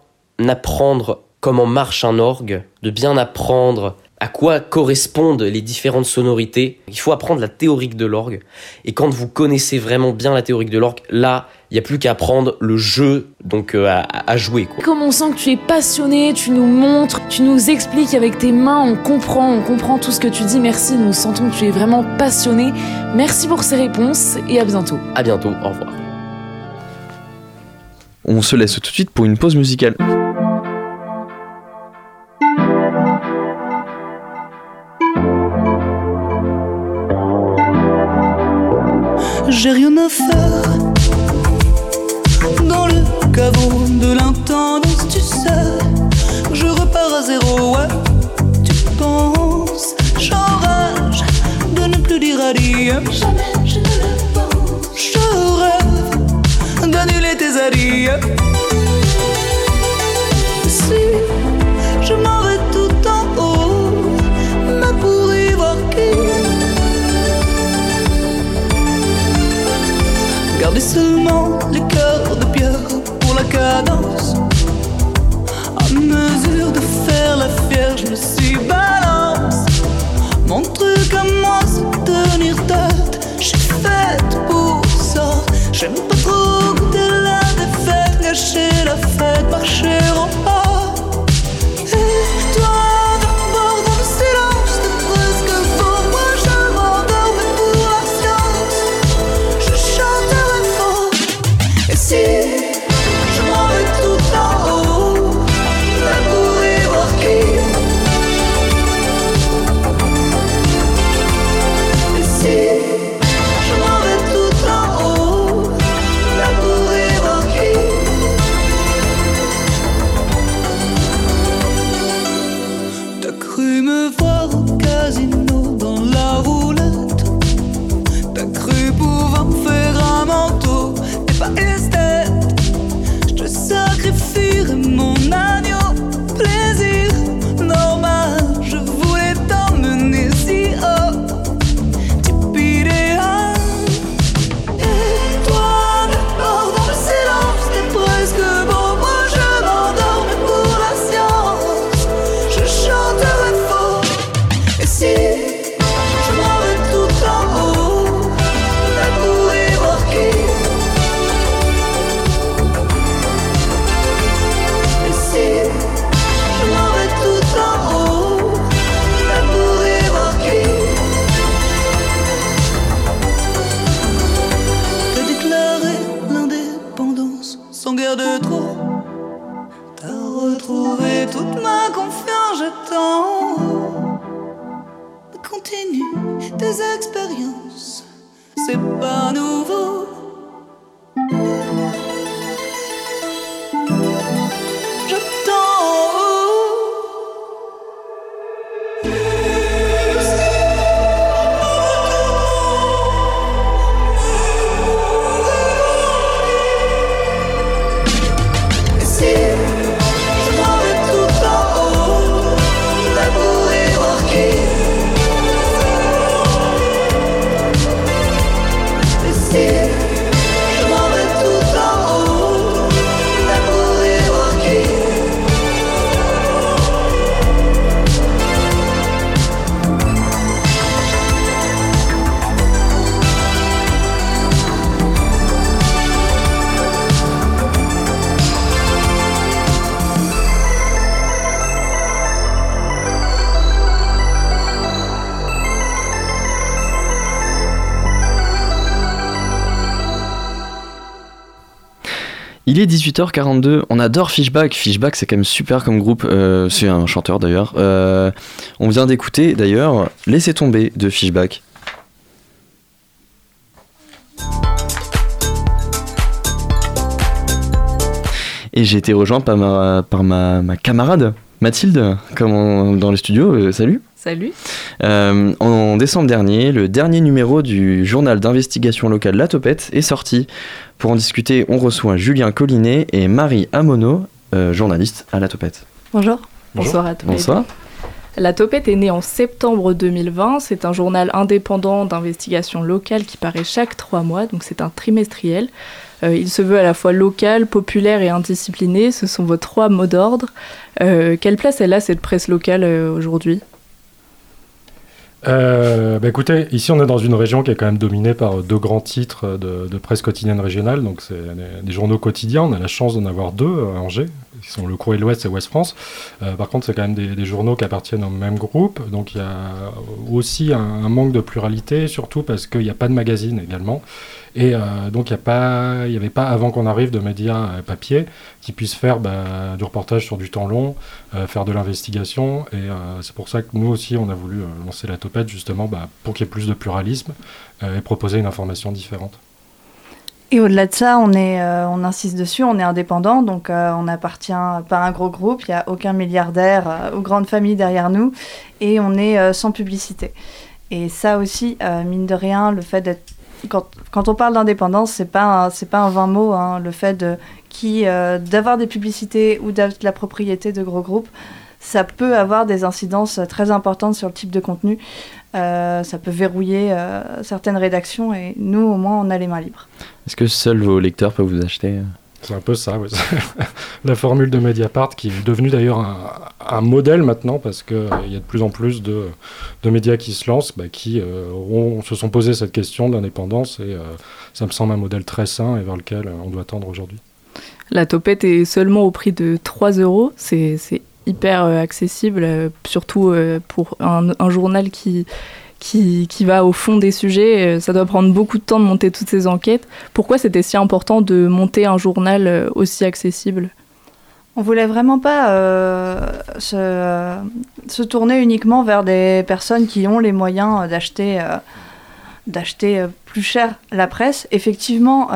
S11: apprendre comment marche un orgue, de bien apprendre à quoi correspondent les différentes sonorités. Il faut apprendre la théorique de l'orgue. Et quand vous connaissez vraiment bien la théorique de l'orgue, là, il n'y a plus qu'à apprendre le jeu donc euh, à, à jouer. Quoi.
S10: Comme on sent que tu es passionné, tu nous montres, tu nous expliques avec tes mains, on comprend, on comprend tout ce que tu dis. Merci, nous sentons que tu es vraiment passionné. Merci pour ces réponses et à bientôt.
S11: À bientôt, au revoir.
S1: On se laisse tout de suite pour une pause musicale.
S12: J'ai rien à faire pouvoir
S1: Il est 18h42, on adore Fishback. Fishback, c'est quand même super comme groupe. euh, c'est un chanteur d'ailleurs. Euh, on vient d'écouter d'ailleurs Laissez tomber de Fishback. Et j'ai été rejoint par ma, par ma, ma camarade Mathilde, comme dans le studio. Euh, salut.
S13: Salut.
S1: Euh, en décembre dernier, le dernier numéro du journal d'investigation locale La Topette est sorti. Pour en discuter, on reçoit Julien Collinet et Marie Amono, euh, journaliste à La Topette.
S13: Bonjour.
S1: Bonjour.
S13: Bonsoir à tous.
S1: Bonsoir.
S13: La Topette est née en septembre 2020. C'est un journal indépendant d'investigation locale qui paraît chaque trois mois, donc c'est un trimestriel. Euh, il se veut à la fois local, populaire et indiscipliné. Ce sont vos trois mots d'ordre. Euh, quelle place elle a cette presse locale euh, aujourd'hui?
S14: Euh, bah écoutez, ici on est dans une région qui est quand même dominée par deux grands titres de, presse quotidienne régionale, donc c'est des journaux quotidiens. On a la chance d'en avoir deux à Angers, qui sont le Courrier de l'Ouest et Ouest France. Euh, par contre, c'est quand même des, journaux qui appartiennent au même groupe, donc il y a aussi un, manque de pluralité, surtout parce qu'il n'y a pas de magazine également. Et euh, donc, il n'y avait pas, avant qu'on arrive, de médias euh, papier qui puissent faire bah, du reportage sur du temps long, faire de l'investigation. Et c'est pour ça que nous aussi, on a voulu lancer la topette, justement, bah, pour qu'il y ait plus de pluralisme et proposer une information différente.
S15: Et au-delà de ça, on, est, euh, on insiste dessus, on est indépendant, donc euh, on appartient pas à un gros groupe, il n'y a aucun milliardaire euh, ou grande famille derrière nous, et on est sans publicité. Et ça aussi, mine de rien, le fait d'être... Quand, on parle d'indépendance, c'est pas c'est pas un vain mot, hein, le fait de qui d'avoir des publicités ou de la propriété de gros groupes, ça peut avoir des incidences très importantes sur le type de contenu. Euh, ça peut verrouiller euh, certaines rédactions et nous, au moins, on a les mains libres.
S1: Est-ce que seuls vos lecteurs peuvent vous acheter
S14: C'est un peu ça, oui. *laughs* la formule de Mediapart qui est devenue d'ailleurs un, un modèle maintenant parce qu'il y a de plus en plus de, de médias qui se lancent, bah, qui euh, ont- se sont posé cette question de l'indépendance et euh, ça me semble un modèle très sain et vers lequel euh, on doit tendre aujourd'hui.
S13: La topette est seulement au prix de 3 euros. C'est c'est hyper euh, accessible, euh, surtout euh, pour un, journal qui, qui, qui va au fond des sujets. Ça doit prendre beaucoup de temps de monter toutes ces enquêtes. Pourquoi c'était si important de monter un journal aussi accessible?
S15: On voulait vraiment pas se, tourner uniquement vers des personnes qui ont les moyens d'acheter d'acheter plus cher la presse. Effectivement,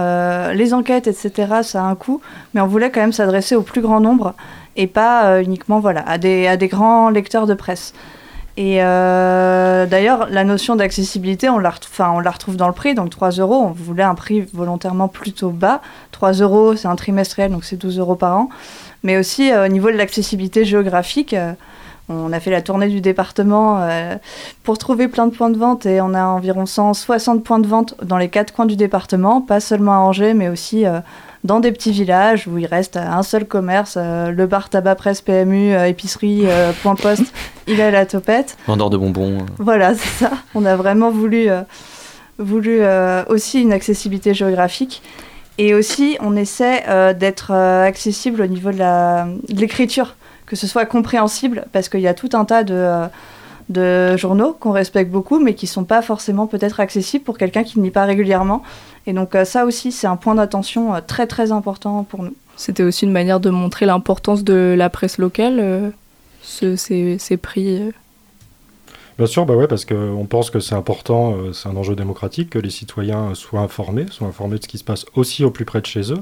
S15: les enquêtes, etc., ça a un coût, mais on voulait quand même s'adresser au plus grand nombre et pas euh, uniquement voilà, à, des, à des grands lecteurs de presse. Et euh, d'ailleurs, la notion d'accessibilité, on, la on la retrouve dans le prix, donc 3 euros. On voulait un prix volontairement plutôt bas. 3 euros, c'est un trimestriel, donc c'est 12 euros par an. Mais aussi euh, au niveau de l'accessibilité géographique, on a fait la tournée du département pour trouver plein de points de vente et on a environ 160 points de vente dans les quatre coins du département, pas seulement à Angers, mais aussi dans des petits villages où il reste un seul commerce, euh, le bar tabac presse PMU, euh, épicerie, euh, point poste, *laughs* il a la topette.
S1: Vendeur de bonbons. euh.
S15: Voilà, *laughs* c'est ça. On a vraiment voulu, euh, voulu euh, aussi une accessibilité géographique. Et aussi, on essaie euh, d'être euh, accessible au niveau de la- de l'écriture, que ce soit compréhensible, parce qu'il y a tout un tas de, euh, de journaux qu'on respecte beaucoup, mais qui ne sont pas forcément peut-être accessibles pour quelqu'un qui ne lit pas régulièrement. Et donc euh, ça aussi, c'est un point d'attention euh, très très important pour nous.
S13: C'était aussi une manière de montrer l'importance de la presse locale, euh, ce- ces, ces prix. euh.
S14: Bien sûr, bah ouais, parce qu'on pense que c'est important, euh, c'est un enjeu démocratique, que les citoyens soient informés, soient informés de ce qui se passe aussi au plus près de chez eux.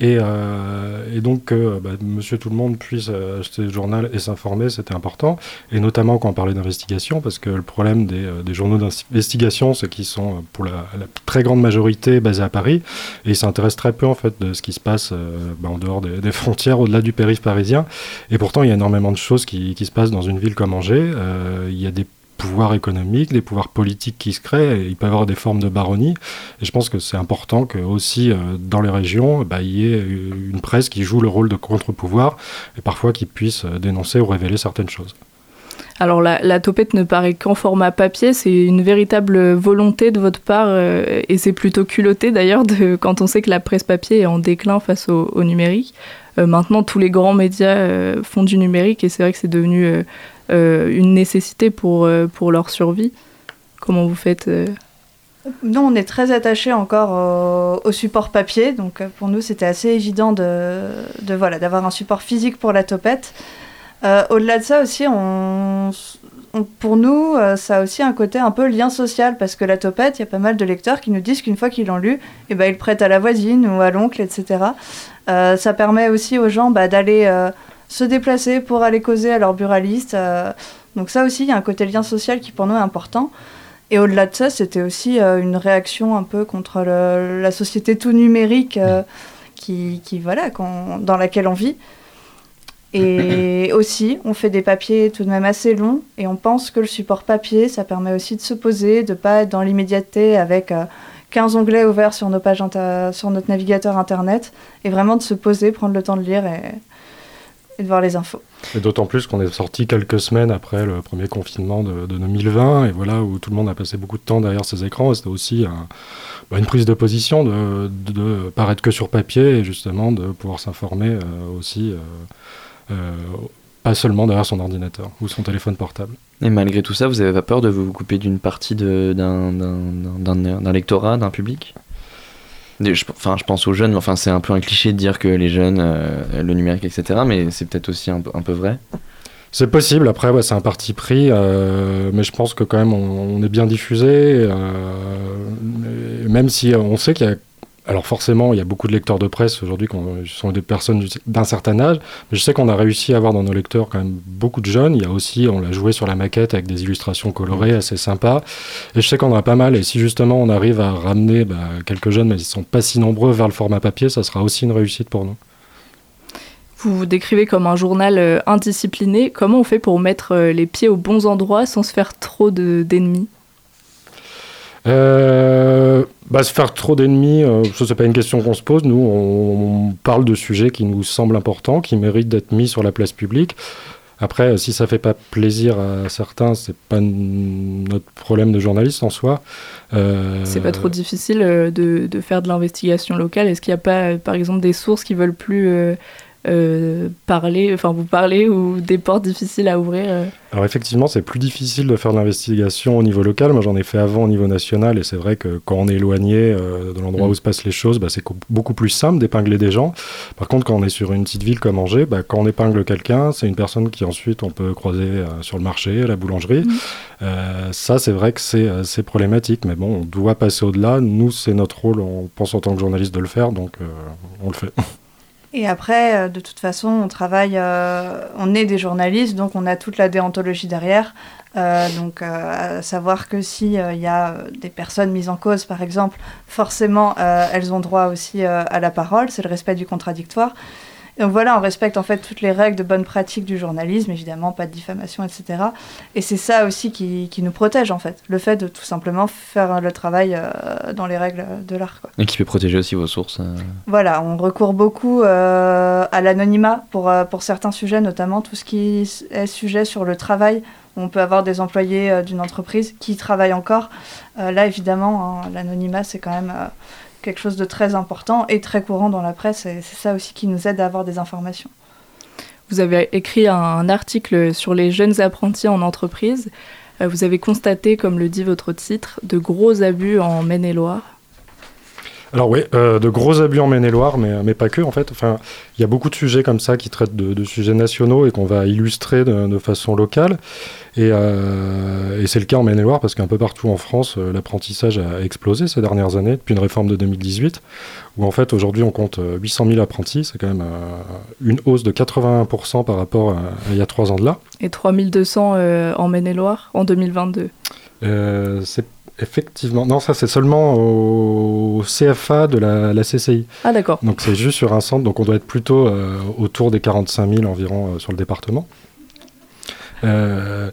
S14: Et, euh, et donc que bah, monsieur tout le monde puisse euh, acheter le journal et s'informer, c'était important. Et notamment quand on parlait d'investigation, parce que le problème des, euh, journaux d'investigation, c'est qu'ils sont euh, pour la, très grande majorité basés à Paris, et ils s'intéressent très peu en fait de ce qui se passe euh, bah, en dehors des, *laughs* frontières, au-delà du périph' parisien. Et pourtant, il y a énormément de choses qui, qui se passent dans une ville comme Angers. Euh, il y a des pouvoirs économiques, des pouvoirs politiques qui se créent, il peut y avoir des formes de baronnie. Et je pense que c'est important que aussi euh, dans les régions, bah, il y ait une presse qui joue le rôle de contre-pouvoir, et parfois qui puisse euh, dénoncer ou révéler certaines choses.
S13: Alors la, la topette ne paraît qu'en format papier, c'est une véritable volonté de votre part, euh, et c'est plutôt culotté d'ailleurs quand on sait que la presse papier est en déclin face au, numérique. Maintenant, tous les grands médias font du numérique, et c'est vrai que c'est devenu une nécessité pour, euh, pour leur survie. Comment vous faites euh
S15: Nous, on est très attachés encore au, support papier, donc euh, pour nous, c'était assez évident de, de voilà d'avoir un support physique pour la topette. Euh, Au-delà de ça aussi, on, pour nous, euh, ça a aussi un côté un peu lien social, parce que la topette, il y a pas mal de lecteurs qui nous disent qu'une fois qu'ils l'ont lu, eh ben, ils prêtent à la voisine ou à l'oncle, etc. Euh, ça permet aussi aux gens bah, d'aller euh, se déplacer pour aller causer à leur buraliste. euh, donc ça aussi, il y a un côté lien social qui pour nous est important. Et au-delà de ça, c'était aussi euh, une réaction un peu contre le- la société tout numérique euh, qui, qui, voilà, qu'on- dans laquelle on vit. Et *coughs* aussi, on fait des papiers tout de même assez longs et on pense que le support papier, ça permet aussi de se poser, de pas être dans l'immédiateté avec euh, 15 onglets ouverts sur, nos pages sur notre navigateur internet et vraiment de se poser, prendre le temps de lire et, et de voir les infos.
S14: Et d'autant plus qu'on est sorti quelques semaines après le premier confinement de, de 2020, et voilà où tout le monde a passé beaucoup de temps derrière ses écrans. et C'était aussi un- bah, une prise de position de, de, de paraître que sur papier et justement de pouvoir s'informer euh, aussi, euh, euh, pas seulement derrière son ordinateur ou son téléphone portable.
S1: Et malgré tout ça, vous avez pas peur de vous couper d'une partie de- d'un d'un- d'un- d'un lectorat, d'un public? Je, enfin, je pense aux jeunes, mais enfin, c'est un peu un cliché de dire que les jeunes, euh, le numérique, etc. Mais c'est peut-être aussi un, peu- vrai.
S14: C'est possible, après c'est un parti pris, euh, mais je pense que quand même on, est bien diffusé, euh, même si on sait qu'il y a... Alors forcément, il y a beaucoup de lecteurs de presse aujourd'hui qui sont des personnes du- d'un certain âge, mais je sais qu'on a réussi à avoir dans nos lecteurs quand même beaucoup de jeunes. Il y a aussi, on l'a joué sur la maquette avec des illustrations colorées assez sympas, et je sais qu'on en a pas mal, et si justement on arrive à ramener bah, quelques jeunes, mais ils sont pas si nombreux, vers le format papier, ça sera aussi une réussite pour nous.
S13: Vous vous décrivez comme un journal euh, indiscipliné. Comment on fait pour mettre euh, les pieds aux bons endroits sans se faire trop de- d'ennemis?
S14: Euh, bah, se faire trop d'ennemis, euh, ça c'est pas une question qu'on se pose. Nous, on, parle de sujets qui nous semblent importants, qui méritent d'être mis sur la place publique. Après, si ça fait pas plaisir à certains, c'est pas notre problème de journaliste en soi. Euh,
S13: C'est pas trop difficile euh, de, de faire de l'investigation locale Est-ce qu'il n'y a pas, euh, par exemple, des sources qui veulent plus euh, euh, parler, enfin vous parler ou des portes difficiles à ouvrir euh
S14: Alors effectivement, c'est plus difficile de faire de l'investigation au niveau local. Moi, j'en ai fait avant au niveau national, et c'est vrai que quand on est éloigné euh, de l'endroit
S1: Mm.
S14: où se passent les choses, bah, c'est co- beaucoup plus simple d'épingler des gens. Par contre, quand on est sur une petite ville comme Angers, bah, quand on épingle quelqu'un, c'est une personne qui ensuite on peut croiser euh, sur le marché, à la boulangerie. Euh, ça, c'est vrai que c'est euh, c'est problématique, mais bon, on doit passer au-delà. Nous, c'est notre rôle, on pense en tant que journaliste de le faire, donc euh, on le fait. *laughs*
S15: Et après, euh, de toute façon, on travaille, euh, on est des journalistes, donc on a toute la déontologie derrière. Euh, donc, euh, à savoir que si il y a des personnes mises en cause, par exemple, forcément, elles ont droit aussi à la parole. C'est le respect du contradictoire. Donc voilà, on respecte en fait toutes les règles de bonne pratique du journalisme, évidemment, pas de diffamation, etc. Et c'est ça aussi qui, qui nous protège en fait, le fait de tout simplement faire le travail euh, dans les règles de l'art.
S1: Et qui peut protéger aussi vos sources. euh.
S15: Voilà, on recourt beaucoup euh, à l'anonymat pour, pour certains sujets, notamment tout ce qui est sujet sur le travail. On peut avoir des employés euh, d'une entreprise qui travaillent encore. Euh, là, évidemment, hein, l'anonymat, c'est quand même euh, quelque chose de très important et très courant dans la presse. Et c'est ça aussi qui nous aide à avoir des informations.
S13: Vous avez écrit un article sur les jeunes apprentis en entreprise. Euh, Vous avez constaté, comme le dit votre titre, de gros abus en Maine-et-Loire.
S14: Alors oui, euh, de gros abus en Maine-et-Loire, mais, mais pas que en fait. Enfin, il y a beaucoup de sujets comme ça qui traitent de, de sujets nationaux et qu'on va illustrer de, de façon locale. Et, euh, et c'est le cas en Maine-et-Loire parce qu'un peu partout en France, euh, l'apprentissage a explosé ces dernières années depuis une réforme de 2018, où en fait aujourd'hui on compte euh, 800 000 apprentis. C'est quand même euh, une hausse de 81% par rapport à, à il y a trois ans de là.
S13: Et 3200 euh, en Maine-et-Loire en 2022.
S14: Euh, c'est effectivement non, ça c'est seulement au CFA de la, la CCI.
S13: Ah d'accord.
S14: Donc c'est juste sur un centre, donc on doit être plutôt euh, autour des 45 000 environ euh, sur le département. Euh,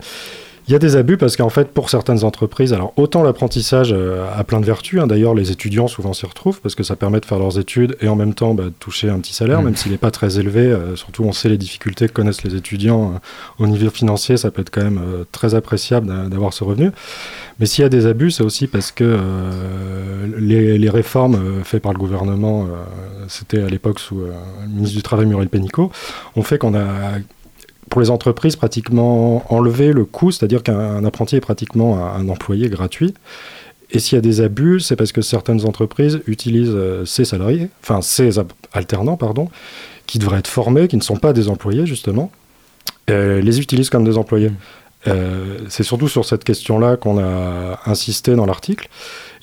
S14: Il y a des abus parce qu'en fait, pour certaines entreprises, alors autant l'apprentissage euh, a plein de vertus, hein, d'ailleurs les étudiants souvent s'y retrouvent parce que ça permet de faire leurs études et en même temps bah, de toucher un petit salaire,
S1: Mhm.
S14: même s'il n'est pas très élevé. euh, surtout, on sait les difficultés que connaissent les étudiants euh, au niveau financier, ça peut être quand même euh, très appréciable d'a- d'avoir ce revenu. Mais s'il y a des abus, c'est aussi parce que les, les réformes faites par le gouvernement, c'était à l'époque sous le ministre du Travail Muriel Pénicaud, ont fait qu'on a pour les entreprises pratiquement enlevé le coût, c'est-à-dire qu'un apprenti est pratiquement un, un employé gratuit. Et s'il y a des abus, c'est parce que certaines entreprises utilisent euh, ces salariés, enfin ces alternants, pardon, qui devraient être formés, qui ne sont pas des employés justement, euh, les utilisent comme des employés. Euh, c'est surtout sur cette question-là qu'on a insisté dans l'article,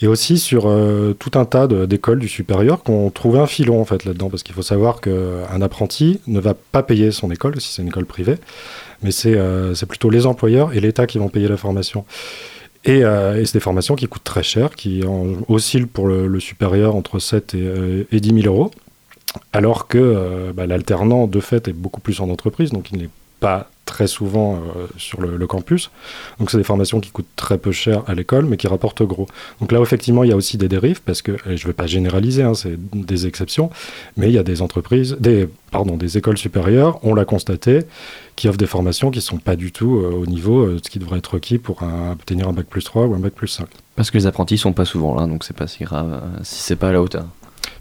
S14: et aussi sur euh, tout un tas d'écoles du supérieur qu'on trouvait un filon en fait là-dedans, parce qu'il faut savoir qu'un apprenti ne va pas payer son école si c'est une école privée, mais c'est euh, plutôt les employeurs et l'État qui vont payer la formation. Et, euh, c'est des formations qui coûtent très cher, qui en- oscillent pour le, supérieur entre 7 et, euh, et 10 000 euros, alors que bah, l'alternant de fait est beaucoup plus en entreprise, donc il n'est pas très souvent euh, sur le, campus. Donc c'est des formations qui coûtent très peu cher à l'école, mais qui rapportent gros. Donc là, effectivement, il y a aussi des dérives, parce que, et je ne vais pas généraliser, hein, c'est des exceptions, mais il y a des entreprises, des, pardon, des écoles supérieures, on l'a constaté, qui offrent des formations qui ne sont pas du tout euh, au niveau euh, de ce qui devrait être requis pour obtenir un bac plus 3 ou un bac plus 5.
S1: Parce que les apprentis sont pas souvent là, donc c'est pas si grave euh, si c'est pas à la hauteur.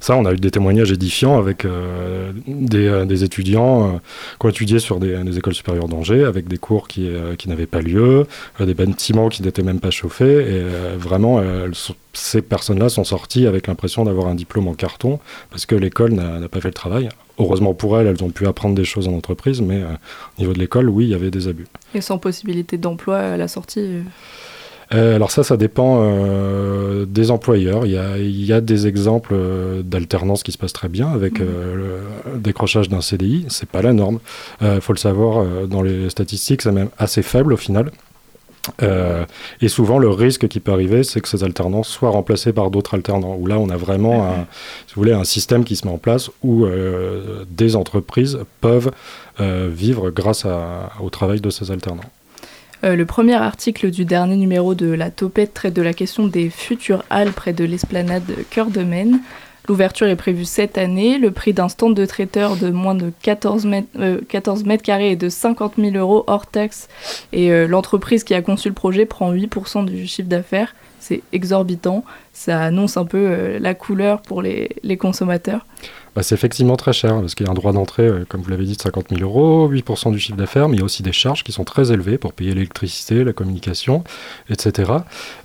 S14: Ça, on a eu des témoignages édifiants avec euh, des, euh, des étudiants euh, qui ont étudié sur des, écoles supérieures d'Angers, avec des cours qui, euh, n'avaient pas lieu, euh, des bâtiments qui n'étaient même pas chauffés. Et euh, vraiment, euh, ces personnes-là sont sorties avec l'impression d'avoir un diplôme en carton, parce que l'école n'a pas fait le travail. Heureusement pour elles, elles ont pu apprendre des choses en entreprise, mais euh, au niveau de l'école, oui, il y avait des abus.
S13: Et sans possibilité d'emploi à la sortie. Euh,
S14: alors ça, ça dépend euh, des employeurs. Il y a, il y a des exemples euh, d'alternance qui se passent très bien avec euh, le décrochage d'un CDI. C'est pas la norme. Il faut le savoir, dans les statistiques, c'est même assez faible au final. Et souvent, le risque qui peut arriver, c'est que ces alternances soient remplacées par d'autres alternants. Où là, on a vraiment, un, si vous voulez, un système qui se met en place où des entreprises peuvent vivre grâce à- au travail de ces alternants.
S13: Euh, le premier article du dernier numéro de La Topette traite de la question des futures halles près de l'esplanade Cœur de Maine. L'ouverture est prévue cette année. Le prix d'un stand de traiteur de moins de 14 mètres, euh, 14 mètres carrés est de 50 000 euros hors taxe. Et euh, l'entreprise qui a conçu le projet prend 8% du chiffre d'affaires. C'est exorbitant. Ça annonce un peu la couleur pour les consommateurs.
S14: Bah, c'est effectivement très cher, parce qu'il y a un droit d'entrée, euh, comme vous l'avez dit, de 50 000 euros, 8% du chiffre d'affaires, mais il y a aussi des charges qui sont très élevées pour payer l'électricité, la communication, etc.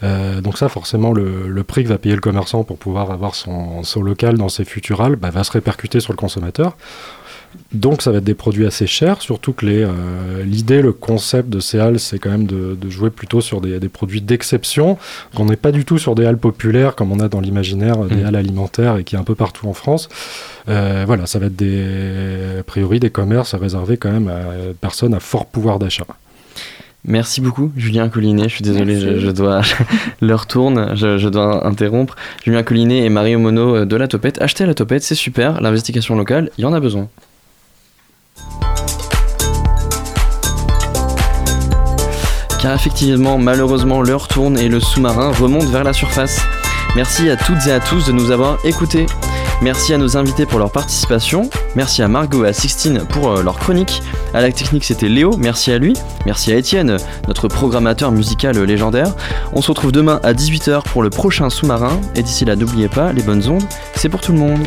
S14: Euh, donc ça, forcément, le, prix que va payer le commerçant pour pouvoir avoir son, son local dans ses futurales bah, va se répercuter sur le consommateur. Donc ça va être des produits assez chers, surtout que euh, l'idée, le concept de ces halles, c'est quand même de, de jouer plutôt sur des, des produits d'exception. On n'est pas du tout sur des halles populaires comme on a dans l'imaginaire, des
S1: Mm.
S14: halles alimentaires et qui est un peu partout en France. Euh, voilà, ça va être des, a priori des commerces réservés quand même à personnes à fort pouvoir d'achat.
S1: Merci beaucoup, Julien Collinet. Je suis désolé, je, je dois. *laughs* L'heure tourne, je, je dois interrompre. Julien Collinet et Mario Mono euh, de la Topette. Achetez la Topette, c'est super. L'investigation locale, il y en a besoin. Effectivement, malheureusement, l'heure tourne et le sous-marin remonte vers la surface. Merci à toutes et à tous de nous avoir écoutés. Merci à nos invités pour leur participation. Merci à Margot et à Sixtine pour euh, leur chronique. À la technique, c'était Léo. Merci à lui. Merci à Étienne, notre programmateur musical légendaire. On se retrouve demain à 18h pour le prochain sous-marin. Et d'ici là, n'oubliez pas, les bonnes ondes, c'est pour tout le monde.